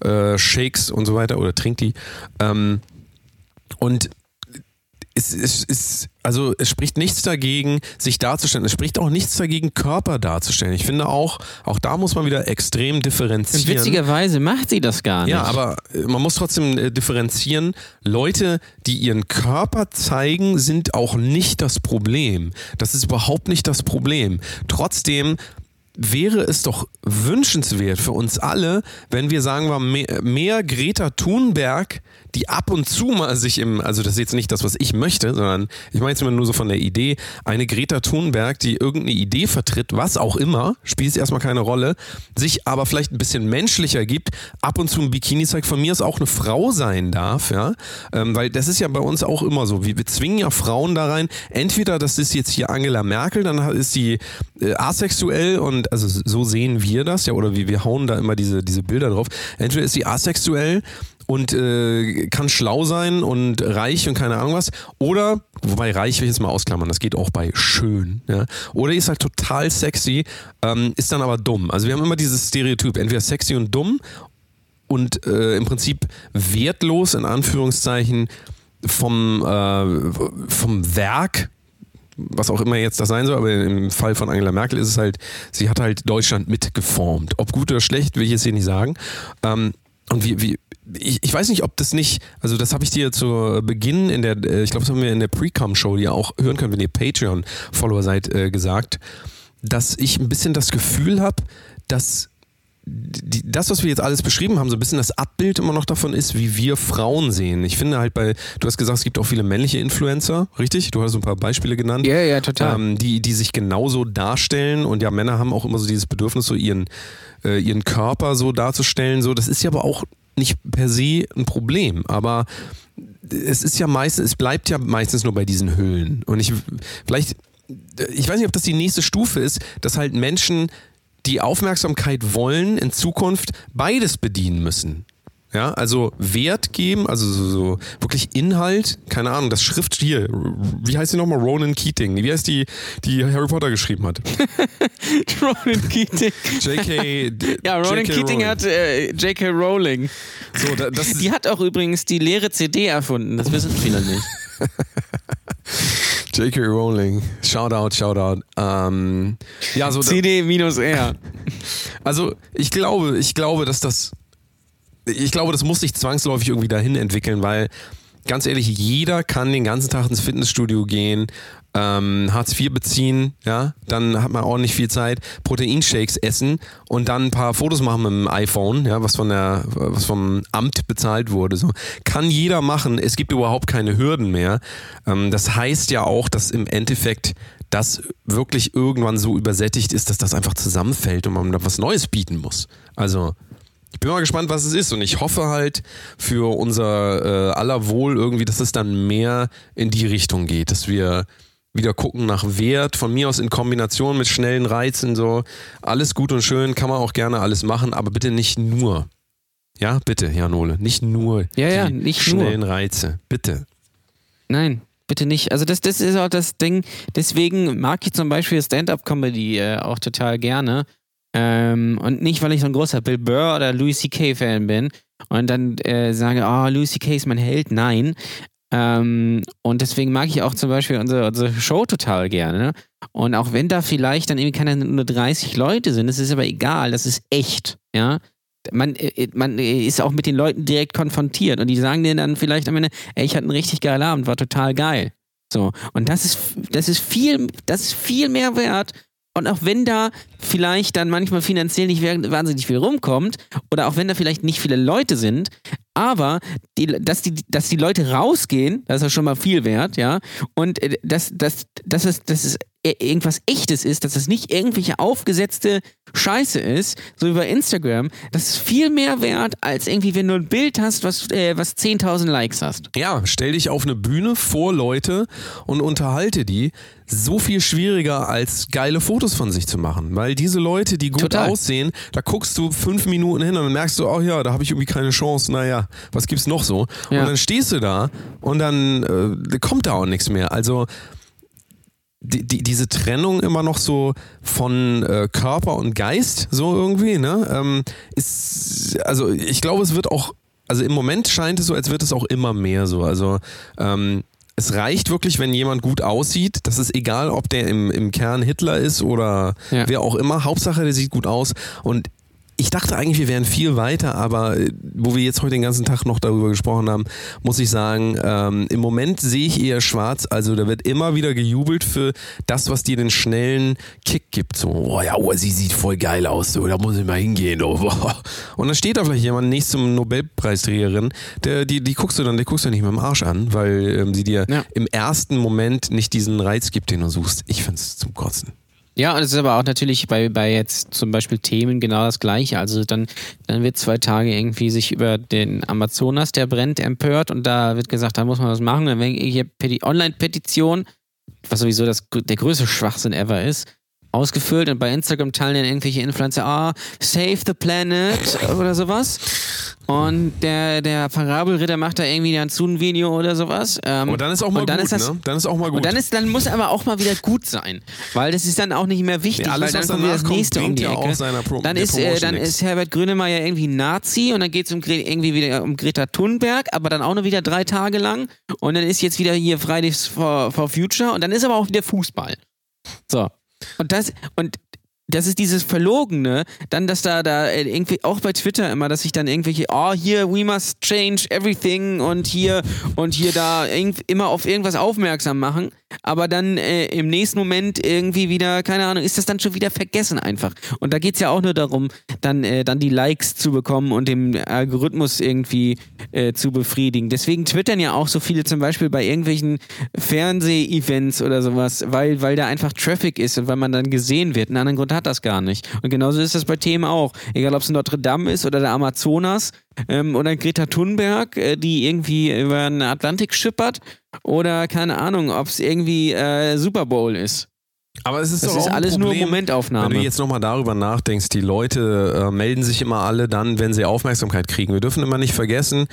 äh, Shakes und so weiter oder trinkt die. Ähm, und es, es, es, also es spricht nichts dagegen, sich darzustellen. Es spricht auch nichts dagegen, Körper darzustellen. Ich finde auch, auch da muss man wieder extrem Und differenzieren. witzigerweise macht sie das gar nicht. Ja, aber äh, man muss trotzdem äh, differenzieren. Leute, die ihren Körper zeigen, sind auch nicht das Problem. Das ist überhaupt nicht das Problem. Trotzdem wäre es doch wünschenswert für uns alle, wenn wir sagen wir mehr, mehr Greta Thunberg, die ab und zu mal sich im, also das ist jetzt nicht das, was ich möchte, sondern ich meine jetzt mal nur so von der Idee, eine Greta Thunberg, die irgendeine Idee vertritt, was auch immer, spielt erstmal keine Rolle, sich aber vielleicht ein bisschen menschlicher gibt, ab und zu ein Bikini zeigt, von mir ist auch eine Frau sein darf, ja, ähm, weil das ist ja bei uns auch immer so, wir, wir zwingen ja Frauen da rein, entweder das ist jetzt hier Angela Merkel, dann ist sie äh, asexuell und also so sehen wir das, ja, oder wir, wir hauen da immer diese, diese Bilder drauf, entweder ist sie asexuell und äh, kann schlau sein und reich und keine Ahnung was. Oder, wobei reich will ich jetzt mal ausklammern, das geht auch bei schön. Ja? Oder ist halt total sexy, ähm, ist dann aber dumm. Also wir haben immer dieses Stereotyp, entweder sexy und dumm und äh, im Prinzip wertlos in Anführungszeichen vom, äh, vom Werk was auch immer jetzt das sein soll, aber im Fall von Angela Merkel ist es halt, sie hat halt Deutschland mitgeformt. Ob gut oder schlecht, will ich jetzt hier nicht sagen. Ähm, und wie, wie, ich, ich weiß nicht, ob das nicht, also das habe ich dir zu Beginn in der, äh, ich glaube, das haben wir in der Pre-Com-Show, die ihr auch hören könnt, wenn ihr Patreon-Follower seid, äh, gesagt, dass ich ein bisschen das Gefühl habe, dass die, das, was wir jetzt alles beschrieben haben, so ein bisschen das Abbild immer noch davon ist, wie wir Frauen sehen. Ich finde halt bei, du hast gesagt, es gibt auch viele männliche Influencer, richtig? Du hast ein paar Beispiele genannt. Ja, ja, total. Ähm, die, die sich genauso darstellen und ja, Männer haben auch immer so dieses Bedürfnis, so ihren, äh, ihren Körper so darzustellen. So, das ist ja aber auch nicht per se ein Problem, aber es ist ja meistens, es bleibt ja meistens nur bei diesen Hüllen. Und ich, vielleicht, ich weiß nicht, ob das die nächste Stufe ist, dass halt Menschen die Aufmerksamkeit wollen, in Zukunft beides bedienen müssen. Ja, also Wert geben, also so, so wirklich Inhalt, keine Ahnung, das Schrift hier, wie heißt die nochmal? Ronan Keating. Wie heißt die, die Harry Potter geschrieben hat? [LAUGHS] Ronan Keating. J.K. [LAUGHS] Ja, Ronan. Keating Rowling. hat äh, J.K. Rowling. So, da, das Die hat auch übrigens die leere CD erfunden. Das wissen viele nicht. [LAUGHS] J.K. Rowling. Shoutout, Shoutout. Ähm, ja, so, CD minus R. also ich glaube, ich glaube, dass das, ich glaube, das muss sich zwangsläufig irgendwie dahin entwickeln, weil ganz ehrlich, jeder kann den ganzen Tag ins Fitnessstudio gehen, ähm, Hartz IV beziehen, ja, dann hat man nicht viel Zeit, Proteinshakes essen und dann ein paar Fotos machen mit dem iPhone, ja, was von der, was vom Amt bezahlt wurde. So kann jeder machen. Es gibt überhaupt keine Hürden mehr. Ähm, das heißt ja auch, dass im Endeffekt das wirklich irgendwann so übersättigt ist, dass das einfach zusammenfällt und man da was Neues bieten muss. Also bin mal gespannt, was es ist und ich hoffe halt für unser äh, aller Wohl irgendwie, dass es dann mehr in die Richtung geht, dass wir wieder gucken nach Wert, von mir aus in Kombination mit schnellen Reizen, so alles gut und schön, kann man auch gerne alles machen, aber bitte nicht nur. Ja, bitte, Janole, nicht nur Ja, ja, nicht nur. schnellen Reize, bitte. Nein, bitte nicht. Also das, das ist auch das Ding. Deswegen mag ich zum Beispiel Stand-up-Comedy äh, auch total gerne. Ähm, und nicht, weil ich so ein großer Bill Burr oder Louis C.K.-Fan bin und dann äh, sage, oh, Louis C.K. ist mein Held. Nein. Ähm, und deswegen mag ich auch zum Beispiel unsere, unsere Show total gerne. Und auch wenn da vielleicht dann irgendwie keine nur 30 Leute sind, das ist aber egal, das ist echt. Ja. Man, äh, man ist auch mit den Leuten direkt konfrontiert und die sagen dir dann vielleicht am Ende, ey, ich hatte einen richtig geilen Abend, war total geil. So. Und das ist, das ist viel, das ist viel mehr wert. Und auch wenn da vielleicht dann manchmal finanziell nicht wahnsinnig viel rumkommt, oder auch wenn da vielleicht nicht viele Leute sind, aber die, dass, die, dass die Leute rausgehen, das ist ja schon mal viel wert, ja. Und äh, dass, dass, dass, es, dass es e- irgendwas Echtes ist, dass es nicht irgendwelche aufgesetzte Scheiße ist, so wie bei Instagram, das ist viel mehr wert, als irgendwie, wenn du ein Bild hast, was, äh, was 10.000 Likes hast. Ja, stell dich auf eine Bühne vor Leute und unterhalte die. So viel schwieriger als geile Fotos von sich zu machen. Weil diese Leute, die gut Total. aussehen, da guckst du fünf Minuten hin und dann merkst du, oh ja, da habe ich irgendwie keine Chance. Naja, was gibt's noch so? Ja. Und dann stehst du da und dann äh, kommt da auch nichts mehr. Also die, die, diese Trennung immer noch so von äh, Körper und Geist, so irgendwie, ne? Ähm, ist, also ich glaube, es wird auch, also im Moment scheint es so, als wird es auch immer mehr so. Also ähm, es reicht wirklich, wenn jemand gut aussieht. Das ist egal, ob der im, im Kern Hitler ist oder Ja. wer auch immer. Hauptsache, der sieht gut aus. Und ich dachte eigentlich, wir wären viel weiter, aber äh, wo wir jetzt heute den ganzen Tag noch darüber gesprochen haben, muss ich sagen, ähm, im Moment sehe ich eher schwarz. Also da wird immer wieder gejubelt für das, was dir den schnellen Kick gibt. So, oh ja, oh, sie sieht voll geil aus, so, da muss ich mal hingehen. Oh, boah. Und dann steht da vielleicht jemand, nächste Nobelpreisträgerin, der, die, die guckst du dann, die guckst du nicht mit dem Arsch an, weil ähm, sie dir Ja. im ersten Moment nicht diesen Reiz gibt, den du suchst. Ich find's zum Kotzen. Ja, und es ist aber auch natürlich bei, bei jetzt zum Beispiel Themen genau das Gleiche. Also dann, dann wird zwei Tage irgendwie sich über den Amazonas, der brennt, empört und da wird gesagt, da muss man was machen. Dann wenn hier Peti Online-Petition, was sowieso das, der größte Schwachsinn ever ist, ausgefüllt und bei Instagram teilen dann irgendwelche Influencer, ah, save the planet oder sowas. Und der, der Parabelritter macht da irgendwie dazu ein Video oder sowas. Ähm, Aber dann ist auch mal und dann gut, ist das, ne? Dann ist auch mal gut. und dann, ist, dann muss aber auch mal wieder gut sein, weil das ist dann auch nicht mehr wichtig, Ja, alles, weil dann kommt wieder das kommt, nächste um die ja Ecke. Pro- dann ist, äh, dann nix. ist Herbert Grönemeyer irgendwie Nazi und dann geht es um, irgendwie wieder um Greta Thunberg, aber dann auch nur wieder drei Tage lang und dann ist jetzt wieder hier Fridays for, for Future und dann ist aber auch wieder Fußball. So. Und das, und das ist dieses Verlogene, dann, dass da, da äh, irgendwie, auch bei Twitter immer, dass sich dann irgendwelche, oh, hier, we must change everything und hier und hier da immer auf irgendwas aufmerksam machen, aber dann äh, im nächsten Moment irgendwie wieder, keine Ahnung, ist das dann schon wieder vergessen einfach. Und da geht es ja auch nur darum, dann, äh, dann die Likes zu bekommen und dem Algorithmus irgendwie äh, zu befriedigen. Deswegen twittern ja auch so viele zum Beispiel bei irgendwelchen Fernseh-Events oder sowas, weil, weil da einfach Traffic ist und weil man dann gesehen wird. Einen anderen Grund hat das gar nicht. Und genauso ist das bei Themen auch. Egal, ob es Notre Dame ist oder der Amazonas ähm, oder Greta Thunberg, äh, die irgendwie über den Atlantik schippert oder keine Ahnung, ob es irgendwie äh, Super Bowl ist. Aber es ist Das doch ist alles nur Problem, Momentaufnahme. Wenn du jetzt nochmal darüber nachdenkst, die Leute äh, melden sich immer alle dann, wenn sie Aufmerksamkeit kriegen. Wir dürfen immer nicht vergessen,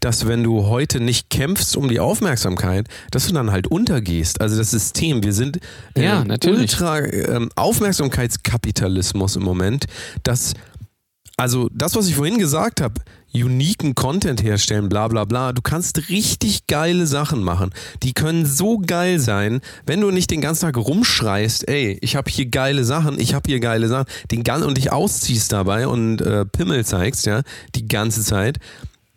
dass wenn du heute nicht kämpfst um die Aufmerksamkeit, dass du dann halt untergehst. Also das System, wir sind in Ja, ultra ähm, Aufmerksamkeitskapitalismus im Moment, dass also das, was ich vorhin gesagt habe, uniken Content herstellen, bla bla bla. Du kannst richtig geile Sachen machen. Die können so geil sein, wenn du nicht den ganzen Tag rumschreist, ey, ich habe hier geile Sachen, ich habe hier geile Sachen, den gan und dich ausziehst dabei und äh, Pimmel zeigst, ja, die ganze Zeit,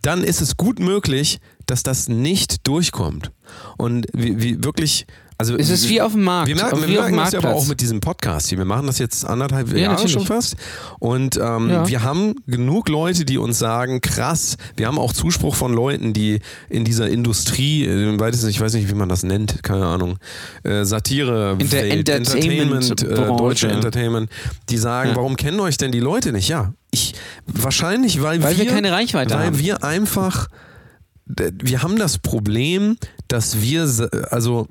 dann ist es gut möglich, dass das nicht durchkommt. Und wie, wie wirklich, also Es ist wie auf dem Markt. wir merken, wir merken das ja aber auch mit diesem Podcast hier. Wir machen das jetzt anderthalb Ja, Jahre natürlich. schon fast. Und ähm, Ja. wir haben genug Leute, die uns sagen, krass, wir haben auch Zuspruch von Leuten, die in dieser Industrie, äh, ich weiß nicht, wie man das nennt, keine Ahnung, äh, Satire, Inter- Welt, Entertainment, äh, Entertainment-Branche. deutsche Entertainment, die sagen, Ja. warum kennen euch denn die Leute nicht? Ja, ich, wahrscheinlich, weil, Weil wir keine Reichweite weil haben. wir einfach, wir haben das Problem, dass wir, also,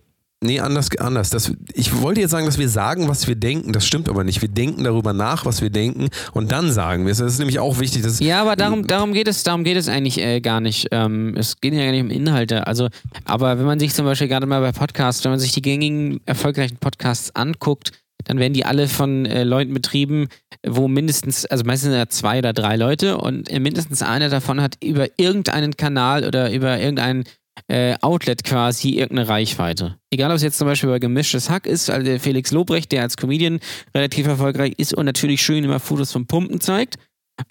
nee, anders, anders. Das, ich wollte jetzt sagen, dass wir sagen, was wir denken. Das stimmt aber nicht. Wir denken darüber nach, was wir denken und dann sagen wir es. Das ist nämlich auch wichtig. Dass, Ja, aber darum, darum geht es, darum geht es eigentlich äh, gar nicht. Ähm, es geht ja gar nicht um Inhalte. Also, aber wenn man sich zum Beispiel gerade mal bei Podcasts, wenn man sich die gängigen erfolgreichen Podcasts anguckt, dann werden die alle von äh, Leuten betrieben, wo mindestens, also meistens sind ja zwei oder drei Leute und äh, mindestens einer davon hat über irgendeinen Kanal oder über irgendein äh, Outlet quasi irgendeine Reichweite. Egal, ob es jetzt zum Beispiel bei Gemischtes Hack ist, also der Felix Lobrecht, der als Comedian relativ erfolgreich ist und natürlich schön immer Fotos vom Pumpen zeigt.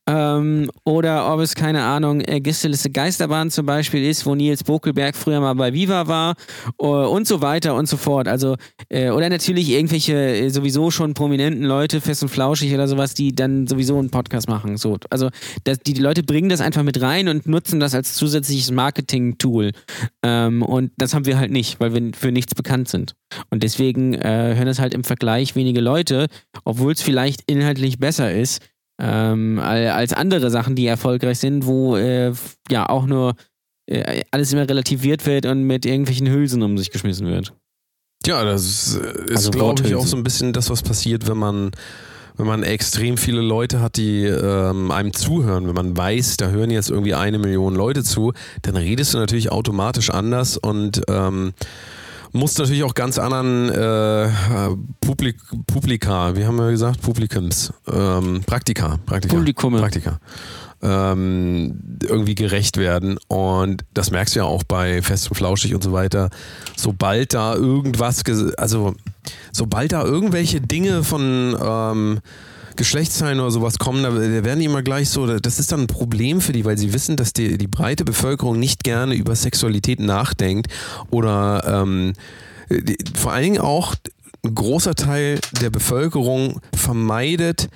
Ähm, oder ob es, keine Ahnung, äh, Gästeliste Geisterbahn zum Beispiel ist, wo Nils Bokelberg früher mal bei Viva war äh, und so weiter und so fort. Also, äh, oder natürlich irgendwelche äh, sowieso schon prominenten Leute, fest und flauschig oder sowas, die dann sowieso einen Podcast machen. So. Also, das, die, die Leute bringen das einfach mit rein und nutzen das als zusätzliches Marketing-Tool. Ähm, und das haben wir halt nicht, weil wir für nichts bekannt sind. Und deswegen äh, hören es halt im Vergleich wenige Leute, obwohl es vielleicht inhaltlich besser ist ähm, al- als andere Sachen, die erfolgreich sind, wo äh, ja auch nur äh, alles immer relativiert wird und mit irgendwelchen Hülsen um sich geschmissen wird. Ja, das ist, äh, Also glaube ich, auch so ein bisschen das, was passiert, wenn man, wenn man extrem viele Leute hat, die ähm, einem zuhören. Wenn man weiß, da hören jetzt irgendwie eine Million Leute zu, dann redest du natürlich automatisch anders und ähm, musst natürlich auch ganz anderen äh, Publik Publika, wie haben wir gesagt, Publikums, ähm, Praktika, Praktika, Publikumme. Praktika, ähm, irgendwie gerecht werden. Und das merkst du ja auch bei Fest und Flauschig und so weiter. Sobald da irgendwas, also sobald da irgendwelche Dinge von ähm, Geschlechtsteilen oder sowas kommen, da, werden die immer gleich so, das ist dann ein Problem für die, weil sie wissen, dass die, die breite Bevölkerung nicht gerne über Sexualität nachdenkt oder ähm, die, vor allen Dingen auch ein großer Teil der Bevölkerung vermeidet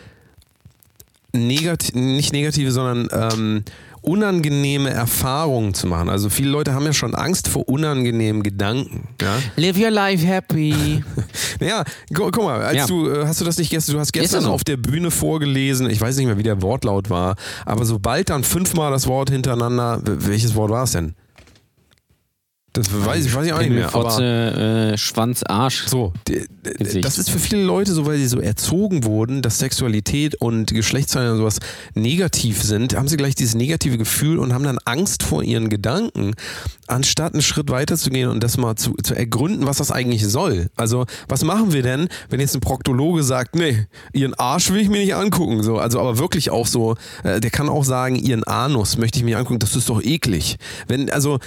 negativ, nicht negative, sondern ähm, unangenehme Erfahrungen zu machen. Also viele Leute haben ja schon Angst vor unangenehmen Gedanken. Ja? Live your life happy. [LAUGHS] Naja, gu guck mal, als Ja. du, äh, hast du das nicht gestern, du hast gestern so? auf der Bühne vorgelesen, ich weiß nicht mehr, wie der Wortlaut war, aber sobald dann fünfmal das Wort hintereinander, welches Wort war es denn? Das weiß ich, weiß ich auch nicht mehr. Aber Fotze, äh, Schwanz, Arsch. so, das ist für viele Leute so, weil sie so erzogen wurden, dass Sexualität und Geschlechtsteile und sowas negativ sind, haben sie gleich dieses negative Gefühl und haben dann Angst vor ihren Gedanken, anstatt einen Schritt weiter zu gehen und das mal zu, zu ergründen, was das eigentlich soll. Also, was machen wir denn, wenn jetzt ein Proktologe sagt, nee, ihren Arsch will ich mir nicht angucken, so, also aber wirklich auch so, äh, der kann auch sagen, ihren Anus möchte ich mir angucken, das ist doch eklig. Wenn, also,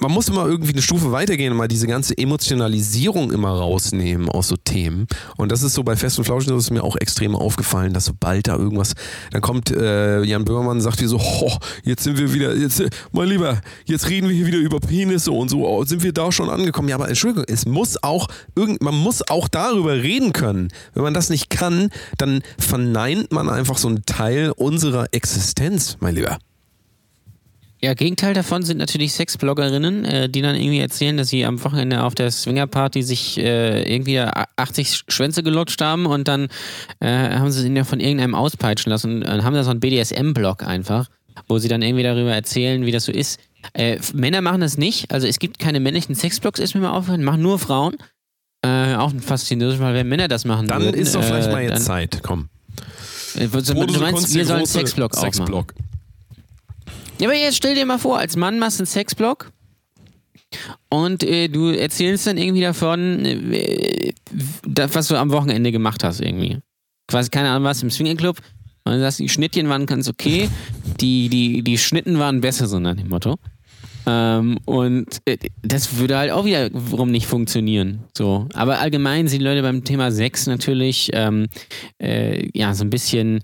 man muss immer irgendwie eine Stufe weitergehen und mal diese ganze Emotionalisierung immer rausnehmen aus so Themen. Und das ist so bei Fest und Flauschig, das ist mir auch extrem aufgefallen, dass sobald da irgendwas, dann kommt äh, Jan Böhmermann und sagt wie so, ho, jetzt sind wir wieder, jetzt, mein Lieber, jetzt reden wir hier wieder über Penisse und so, oh, sind wir da schon angekommen? Ja, aber Entschuldigung, es muss auch, irgend, man muss auch darüber reden können. Wenn man das nicht kann, dann verneint man einfach so einen Teil unserer Existenz, mein Lieber. Ja, Gegenteil davon sind natürlich Sexbloggerinnen, äh, die dann irgendwie erzählen, dass sie am Wochenende auf der Swingerparty sich äh, irgendwie 80 Schwänze gelutscht haben und dann äh, haben sie ihn ja von irgendeinem auspeitschen lassen und haben da so einen BDSM-Blog einfach, wo sie dann irgendwie darüber erzählen, wie das so ist. Äh, Männer machen das nicht, also es gibt keine männlichen Sexblogs, ist mir mal aufgefallen, machen nur Frauen. Äh, auch ein faszinierendes, weil wenn Männer das machen Dann würden, ist doch vielleicht äh, mal jetzt Zeit, komm. Äh, du meinst, wir sollen einen Sexblock aufmachen. Sexblock. Ja, aber jetzt stell dir mal vor, als Mann machst du einen Sexblog und äh, du erzählst dann irgendwie davon, äh, das, was du am Wochenende gemacht hast irgendwie. Quasi, keine Ahnung, was im Swingerclub. Und dann sagst du, die Schnittchen waren ganz okay, die, die, die Schnitten waren besser, so nach dem Motto. Ähm, und äh, das würde halt auch wiederum nicht funktionieren. So. Aber allgemein sind Leute beim Thema Sex natürlich ähm, äh, ja so ein bisschen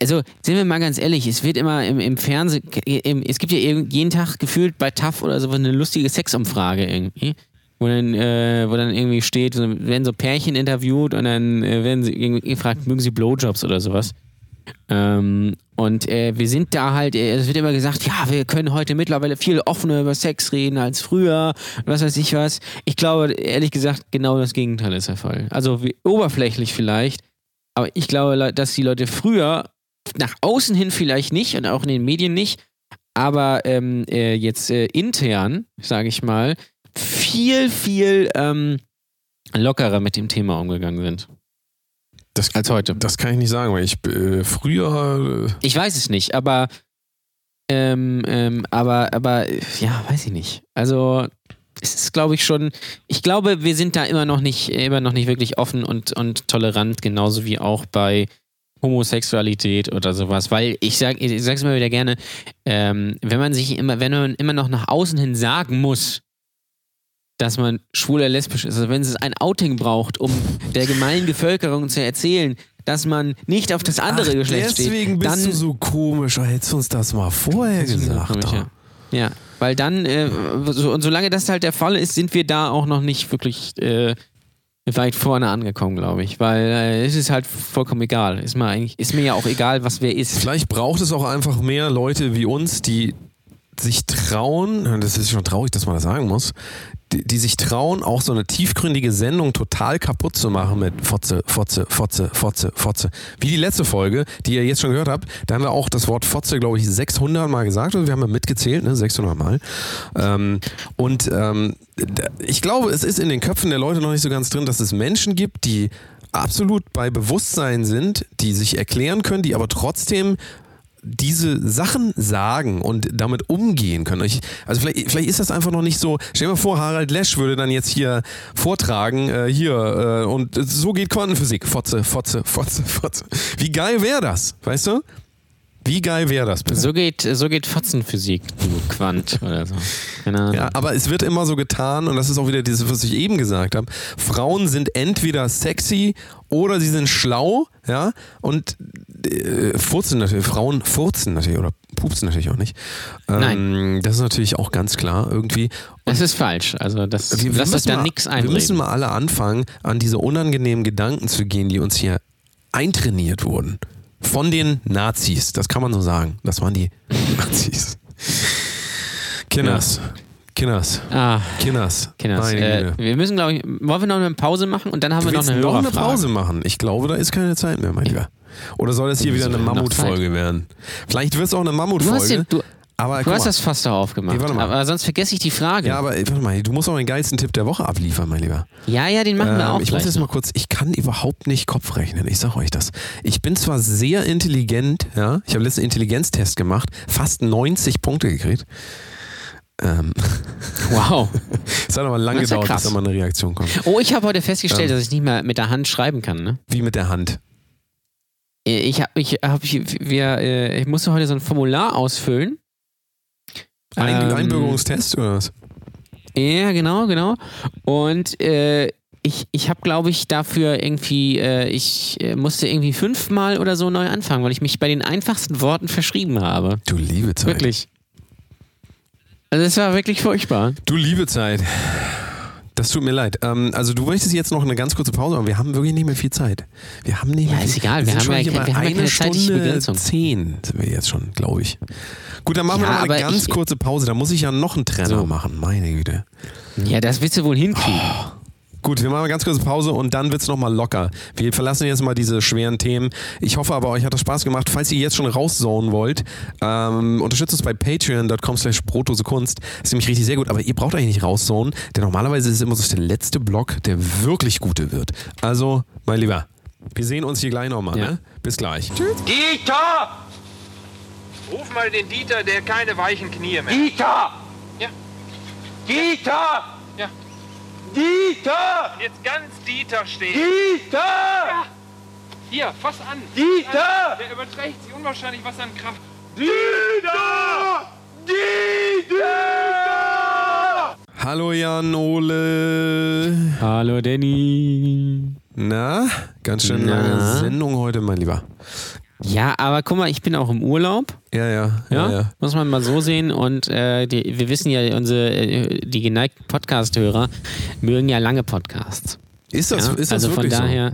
also sind wir mal ganz ehrlich, es wird immer im, im Fernsehen, im, es gibt ja jeden Tag gefühlt bei TAF oder so eine lustige Sexumfrage irgendwie. Wo dann, äh, wo dann irgendwie steht, werden so Pärchen interviewt und dann äh, werden sie gefragt, mögen sie Blowjobs oder sowas. Ähm, und äh, wir sind da halt, äh, es wird immer gesagt, ja, wir können heute mittlerweile viel offener über Sex reden als früher, was weiß ich was. Ich glaube, ehrlich gesagt, genau das Gegenteil ist der Fall. Also wie, oberflächlich vielleicht, aber ich glaube, dass die Leute früher, nach außen hin vielleicht nicht und auch in den Medien nicht, aber ähm, äh, jetzt äh, intern, sage ich mal, viel, viel ähm, lockerer mit dem Thema umgegangen sind. Das, Als heute. Das kann ich nicht sagen, weil ich äh, früher. Äh, Ich weiß es nicht, aber ähm, ähm, aber, aber ja, weiß ich nicht. Also es ist, glaube ich, schon. Ich glaube, wir sind da immer noch nicht, immer noch nicht wirklich offen und, und tolerant, genauso wie auch bei Homosexualität oder sowas. Weil ich sag, ich sag's immer wieder gerne, ähm, wenn man sich immer, wenn man immer noch nach außen hin sagen muss, dass man schwul oder lesbisch ist, also wenn es ein Outing braucht, um der gemeinen Bevölkerung zu erzählen, dass man nicht auf das andere Ach, Geschlecht steht, deswegen bist dann du so komisch. Hättest du uns das mal vorher gesagt. Komisch, doch. ja. ja, weil dann, äh, so, und solange das halt der Fall ist, sind wir da auch noch nicht wirklich äh, weit vorne angekommen, glaube ich. Weil äh, es ist halt vollkommen egal. Ist mir, eigentlich, ist mir ja auch egal, was wer ist. Vielleicht braucht es auch einfach mehr Leute wie uns, die sich trauen, das ist schon traurig, dass man das sagen muss, die, die sich trauen, auch so eine tiefgründige Sendung total kaputt zu machen mit Fotze, Fotze, Fotze, Fotze, Fotze. Wie die letzte Folge, die ihr jetzt schon gehört habt, da haben wir auch das Wort Fotze, glaube ich, 600 Mal gesagt. Also wir haben ja mitgezählt, ne? 600 Mal. Ähm, und ähm, ich glaube, es ist in den Köpfen der Leute noch nicht so ganz drin, dass es Menschen gibt, die absolut bei Bewusstsein sind, die sich erklären können, die aber trotzdem diese Sachen sagen und damit umgehen können. Ich, also vielleicht, vielleicht ist das einfach noch nicht so. Stell dir mal vor, Harald Lesch würde dann jetzt hier vortragen, äh, hier, äh, und so geht Quantenphysik. Fotze, Fotze, Fotze, Fotze. Wie geil wäre das, weißt du? Wie geil wäre das bitte? So geht, so geht Fotzenphysik, du Quant oder so. Ja, aber es wird immer so getan, und das ist auch wieder dieses, was ich eben gesagt habe. Frauen sind entweder sexy oder sie sind schlau, ja, und äh, furzen natürlich, Frauen furzen natürlich oder pupsen natürlich auch nicht. Ähm, Nein. Das ist natürlich auch ganz klar irgendwie. Das ist falsch. Also das Wir, wir, lass euch müssen da nichts wir einreden. müssen mal alle anfangen, an diese unangenehmen Gedanken zu gehen, die uns hier eintrainiert wurden. Von den Nazis, das kann man so sagen. Das waren die [LAUGHS] Nazis. Kinders. Kinders. ah, Kinders. Kinders. Äh, wir müssen, glaube ich, wollen wir noch eine Pause machen und dann haben Du wir noch eine noch eine. Pause machen? Ich glaube, da ist keine Zeit mehr, mein Lieber. Oder soll das hier wieder eine Mammutfolge werden? Vielleicht wird es auch eine Mammutfolge. aber du hast das fast da aufgemacht. Nee, aber sonst vergesse ich die Frage. Ja, aber warte mal, du musst auch den geilsten Tipp der Woche abliefern, mein Lieber. ja, ja, den machen wir Ähm, auch ich muss jetzt mal kurz, ich kann überhaupt nicht Kopf rechnen, ich sag euch das. Ich bin zwar sehr intelligent, ja, ich habe letzten Intelligenztest gemacht, fast 90 Punkte gekriegt. Ähm, Wow. [LAUGHS] es hat aber lange ja gedauert, krass. bis da mal eine Reaktion kommt. Oh, ich habe heute festgestellt, Ähm. dass ich nicht mehr mit der Hand schreiben kann. Ne? Wie mit der Hand. Ich habe, ich habe, wir, äh, ich musste heute so ein Formular ausfüllen. Ein, Ähm, Einbürgerungstest oder was? Ja, genau, genau. Und äh, ich, ich habe, glaube ich, dafür irgendwie, äh, ich äh, musste irgendwie fünfmal oder so neu anfangen, weil ich mich bei den einfachsten Worten verschrieben habe. Du liebe Zeit. Wirklich. Also es war wirklich furchtbar. Du liebe Zeit. Das tut mir leid. Ähm, also du möchtest jetzt noch eine ganz kurze Pause, aber wir haben wirklich nicht mehr viel Zeit. Wir haben nicht Ja, mehr ist viel- egal, wir sind haben ja hier ke- bei wir haben ja einer keine Stunde Begrenzung. zehn sind wir jetzt schon, glaube ich. Gut, dann machen Ja, wir noch eine ganz ich- kurze Pause. Da muss ich ja noch einen Trenner So. machen. Meine Güte. Ja, das willst du wohl hinkriegen. Gut, wir machen eine ganz kurze Pause und dann wird's noch nochmal locker. Wir verlassen jetzt mal diese schweren Themen. Ich hoffe aber, euch hat das Spaß gemacht. Falls ihr jetzt schon rauszonen wollt, ähm, unterstützt uns bei patreon.com slash Kunst. Das ist nämlich richtig sehr gut, aber ihr braucht eigentlich nicht rauszonen, denn normalerweise ist es immer so der letzte Block, der wirklich gute wird. Also, mein Lieber, wir sehen uns hier gleich nochmal. Ja. Ne? Bis gleich. Tschüss. Dieter! Ruf mal den Dieter, der keine weichen Knie mehr. Dieter! Ja. Dieter! Ja. Dieter! Jetzt ganz Dieter stehen. Dieter! Hier, fass an. Dieter! Der überträgt sich unwahrscheinlich was an Kraft. Dieter! Dieter! Hallo Jan Ole. Hallo Danny. Na, ganz schön Na? lange Sendung heute, mein Lieber. Ja, aber guck mal, ich bin auch im Urlaub. Ja, ja, Ja, ja. muss man mal so sehen. Und äh, die, wir wissen ja, unsere, äh, die geneigten Podcast-Hörer mögen ja lange Podcasts. Ist das, Ja? ist das also von wirklich so? daher.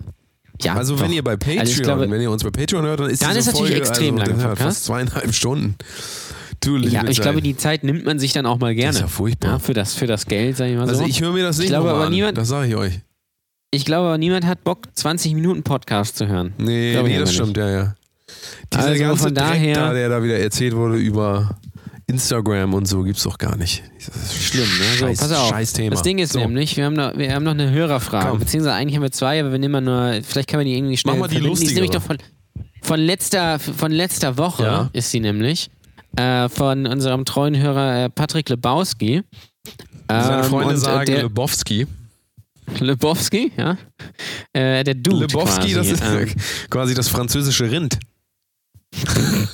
Ja, Also wenn doch. ihr bei Patreon, Also ich glaube, wenn ihr uns bei Patreon hört, dann ist Dann diese ist natürlich Folge, extrem also, lange Podcast. fast zweieinhalb Stunden. Du ja, ich Zeit. glaube, die Zeit nimmt man sich dann auch mal gerne. Das ist ja furchtbar. Ja, für, das, für das Geld, sag ich mal also so. ich höre mir das nicht glaube nochmal aber an, niemand- das sage ich euch. Ich glaube aber, niemand hat Bock, 20 Minuten Podcast zu hören. Nee, Glaube ich nee das stimmt, ja, ja. Dieser Also ganze von daher- da, der da wieder erzählt wurde über Instagram und so, gibt's doch gar nicht. Das ist Schlimm, ne? So, Scheiß, pass auf. Scheiß Thema. Das Ding ist so. nämlich, wir haben, noch, wir haben noch eine Hörerfrage. Komm. Beziehungsweise eigentlich haben wir zwei, aber wir nehmen mal nur, vielleicht können wir die irgendwie schnell Mach mal die verbinden. ist nämlich lustigere. doch von, von, letzter, von letzter Woche, Ja. ist sie nämlich. Äh, von unserem treuen Hörer äh, Patrick Lebowski. Seine Ähm, Freunde und, äh, sagen der, Lebowski. Lebowski, ja. Äh, der Dude Lebowski, quasi. das ist ähm, [LAUGHS] quasi das französische Rind. [LAUGHS]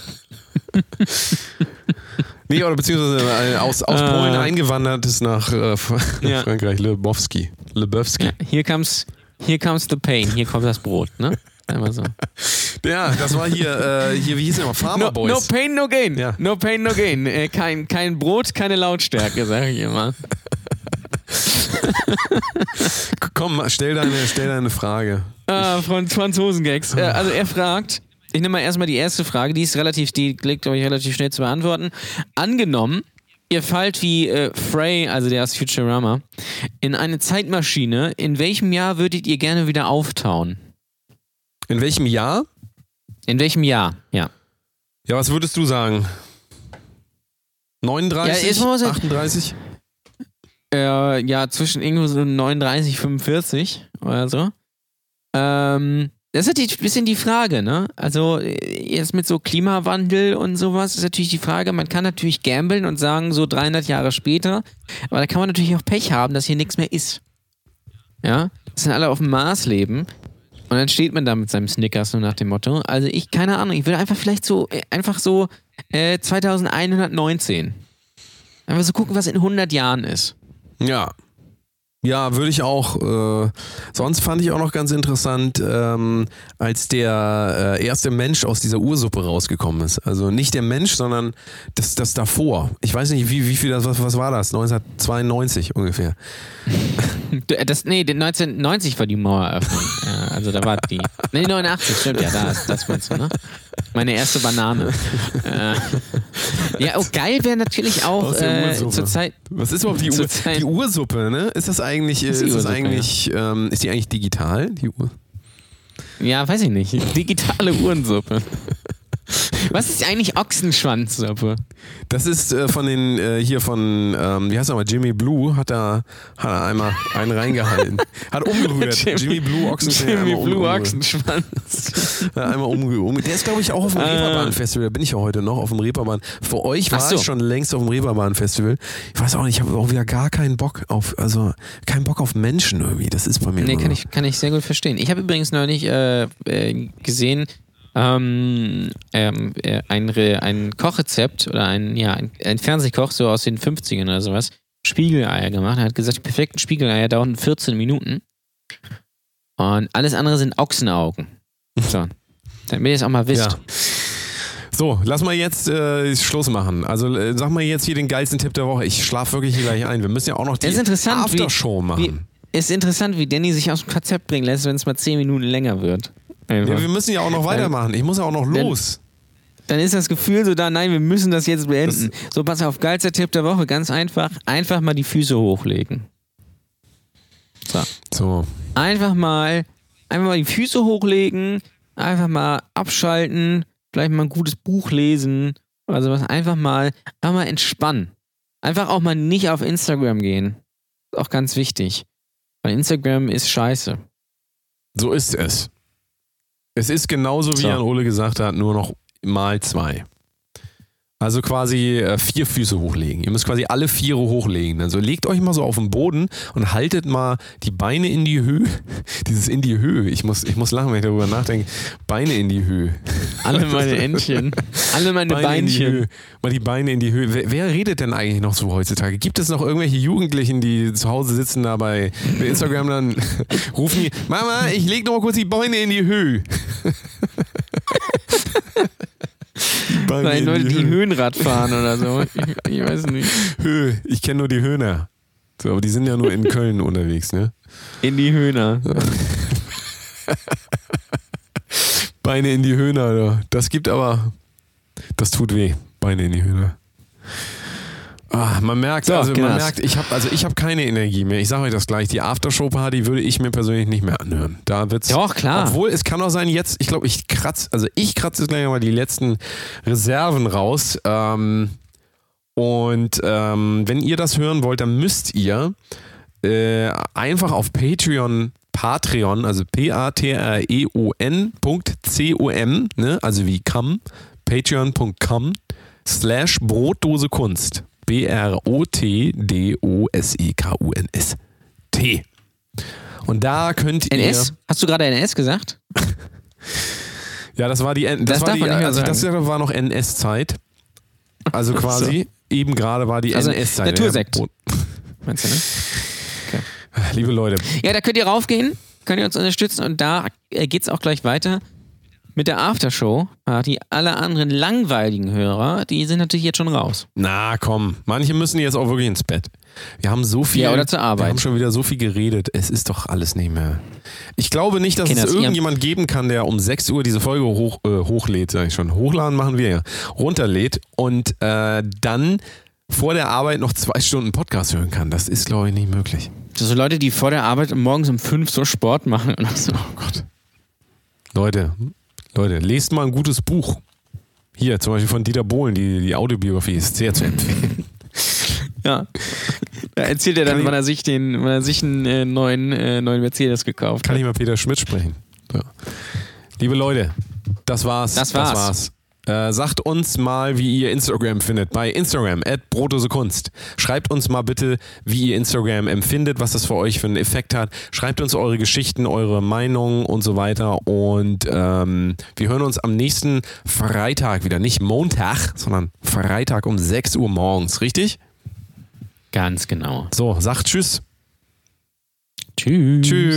nee, oder beziehungsweise äh, aus, aus Äh. Polen eingewandert ist nach äh, Ja. [LAUGHS] Frankreich. Lebowski. Lebowski. ja, here comes, here comes the pain, hier kommt das Brot, ne? Einmal so. Ja, das war hier, äh, hier wie hieß der mal? Farmer No, Boys. no pain, no gain. Ja. No pain, no gain. Äh, kein, kein Brot, keine Lautstärke, sage ich immer. Komm, stell deine, stell deine Frage. Ah, von Franzosengags. Äh, also er fragt, ich nehme mal erstmal die erste Frage, die ist relativ, die liegt, ich, relativ schnell zu beantworten. Angenommen, ihr fallt wie äh, Frey, also der aus Futurama, in eine Zeitmaschine, in welchem Jahr würdet ihr gerne wieder auftauen? In welchem Jahr? In welchem Jahr? Ja. Ja, was würdest du sagen? 39? Ja, jetzt muss ich- 38? Äh, ja, zwischen irgendwo so 39, 45 oder so. Ähm, das ist natürlich ein bisschen die Frage, ne? Also, jetzt mit so Klimawandel und sowas ist natürlich die Frage, man kann natürlich gambeln und sagen, so 300 Jahre später, aber da kann man natürlich auch Pech haben, dass hier nichts mehr ist. Ja? Das sind alle auf dem Mars leben. Und dann steht man da mit seinem Snickers nur nach dem Motto. Also ich, keine Ahnung, ich würde einfach vielleicht so, einfach so äh, 2119. Einfach so gucken, was in 100 Jahren ist. Ja. Ja, würde ich auch. Äh, sonst fand ich auch noch ganz interessant, ähm, als der äh, erste Mensch aus dieser Ursuppe rausgekommen ist. Also nicht der Mensch, sondern das, das davor. Ich weiß nicht, wie, wie viel das, was, was war das? 1992 ungefähr. [LAUGHS] Äh, Das, nee, den 1990 war die Maueröffnung. ja, also da war die. Nee, 89, stimmt, ja, da ist das meinst du, ne? Meine erste Banane. äh, ja, oh, geil wäre natürlich auch äh, zur Zeit. Was ist überhaupt die, Ur, Zeit- die Ursuppe, ne? Ist das eigentlich, äh, Ist ist, die das Ursuppe, eigentlich, ähm, ist die eigentlich digital, die Uhr? Ja, weiß ich nicht. Digitale Uhrensuppe. [LAUGHS] Was ist eigentlich Ochsenschwanzsuppe? Das ist äh, von den, äh, hier von, ähm, wie heißt er mal, Jimmy Blue, hat da, hat er einmal einen reingehalten. Hat umgerührt. [LAUGHS] Jimmy, Blue Ochsenschwanz. Jimmy Blue umgerührt. Ochsenschwanz. [LAUGHS] Einmal umgerührt. Der ist, glaube ich, auch auf dem Äh. Reeperbahn-Festival. Da bin ich ja heute noch auf dem Reeperbahn. Für euch war so. ich schon längst auf dem Reeperbahn-Festival. Ich weiß auch nicht, ich habe auch wieder gar keinen Bock auf, also keinen Bock auf Menschen irgendwie. Das ist bei mir Nee, kann so. ich, kann ich sehr gut verstehen. Ich habe übrigens neulich äh, äh, gesehen, ähm, ähm, äh, ein, Re ein Kochrezept oder ein, ja, ein, ein Fernsehkoch, so aus den 50ern oder sowas, Spiegeleier gemacht. Er hat gesagt, die perfekten Spiegeleier dauern 14 Minuten. Und alles andere sind Ochsenaugen. [LAUGHS] So. Damit ihr es auch mal wisst. Ja. So, lass mal jetzt äh, Schluss machen. Also äh, sag mal jetzt hier den geilsten Tipp der Woche. Ich schlafe wirklich hier gleich ein. Wir müssen ja auch noch die wie- Aftershow Wie, machen. ist interessant, wie Danny sich aus dem Konzept bringen lässt, wenn es mal 10 Minuten länger wird. Einfach. Ja, wir müssen ja auch noch weitermachen. Ich muss ja auch noch los. dann ist das Gefühl so da, nein, wir müssen das jetzt beenden. so, pass auf, geilster Tipp der Woche, ganz einfach, einfach mal die Füße hochlegen. So. So. Einfach mal, einfach mal die Füße hochlegen, einfach mal abschalten, vielleicht mal ein gutes Buch lesen oder sowas. Einfach mal, einfach mal entspannen. Einfach auch mal nicht auf Instagram gehen. Ist auch ganz wichtig. Weil Instagram ist scheiße. So ist es. Es ist genauso, wie So. Jan Ole gesagt hat, nur noch mal zwei. Also quasi äh, vier Füße hochlegen. Ihr müsst quasi alle Viere hochlegen. Also legt euch mal so auf den Boden und haltet mal die Beine in die Höhe. [LAUGHS] Dieses in die Höhe. Ich muss, ich muss lachen, wenn ich darüber nachdenke. Beine in die Höhe. Alle [LAUGHS] meine Entchen. Alle meine Beine in die Beinchen. Höhe. Mal die Beine in die Höhe. Wer, wer redet denn eigentlich noch so heutzutage? Gibt es noch irgendwelche Jugendlichen, die zu Hause sitzen da bei, bei Instagram dann [LAUGHS] rufen die, Mama, ich leg noch mal kurz die Beine in die Höhe. Weil in Leute, die Höhe. Höhenrad fahren oder so. [LAUGHS] Ich, ich weiß nicht. Höhe. Ich kenne nur die Höhner. So, aber die sind ja nur in Köln unterwegs, ne? In die Höhner. Beine in die Höhner, das gibt aber, das tut weh. Beine in die Höhner. Ah, man merkt, So, also man Knast. merkt, ich habe also ich habe keine Energie mehr. Ich sage euch das gleich. Die Aftershow-Party würde ich mir persönlich nicht mehr anhören. Da wird's. Doch, klar. Obwohl es kann auch sein, jetzt, ich glaube, ich kratze, also ich kratze jetzt gleich mal die letzten Reserven raus. Ähm, und ähm, wenn ihr das hören wollt, dann müsst ihr äh, einfach auf Patreon, Patreon, also P-A-T-R-E-O-N.com, ne, also wie com, patreon.com slash Brotdose Kunst. B-R-O-T-D-O-S-E-K-U-N-S. T. Und da könnt ihr. NS? Hast du gerade NS gesagt? [LAUGHS] Ja, das war die, N- das Das war die, also das war noch NS-Zeit. Also quasi, eben gerade war die Also NS-Zeit. Natursekt. Meinst du, ne? Liebe Leute, Ja, da könnt ihr raufgehen, könnt ihr uns unterstützen und da äh, geht's auch gleich weiter mit der Aftershow-Party. Alle anderen langweiligen Hörer, die sind natürlich jetzt schon raus. na komm, manche müssen jetzt auch wirklich ins Bett. Wir haben so viel. Ja, oder zur Arbeit. Wir haben schon wieder so viel geredet. Es ist doch alles nicht mehr. Ich glaube nicht, dass Kinders, es irgendjemand geben kann, der um 6 Uhr diese Folge hoch, äh, hochlädt, sag ich schon. Hochladen machen wir ja. Runterlädt und äh, dann vor der Arbeit noch zwei Stunden Podcast hören kann. Das ist, glaube ich, nicht möglich. So Leute, die vor der Arbeit morgens um fünf so Sport machen oder so. Oh Gott. Leute, Leute, lest mal ein gutes Buch. Hier, zum Beispiel von Dieter Bohlen, die, die Autobiografie ist sehr zu empfehlen. [LAUGHS] Ja. Da erzählt er dann, Kann wann er sich den, wann er sich einen äh, neuen, äh, neuen Mercedes gekauft Kann hat. ich mal Peter Schmidt sprechen. So. Liebe Leute, das war's. Das war's. Das war's. Äh, sagt uns mal, wie ihr Instagram findet. Bei Instagram, at Kunst. Schreibt uns mal bitte, wie ihr Instagram empfindet, was das für euch für einen Effekt hat. Schreibt uns eure Geschichten, eure Meinungen und so weiter. Und ähm, wir hören uns am nächsten Freitag wieder. Nicht Montag, sondern Freitag um 6 Uhr morgens. Richtig? Ganz genau. So, sagt Tschüss. Tschüss. Tschüss.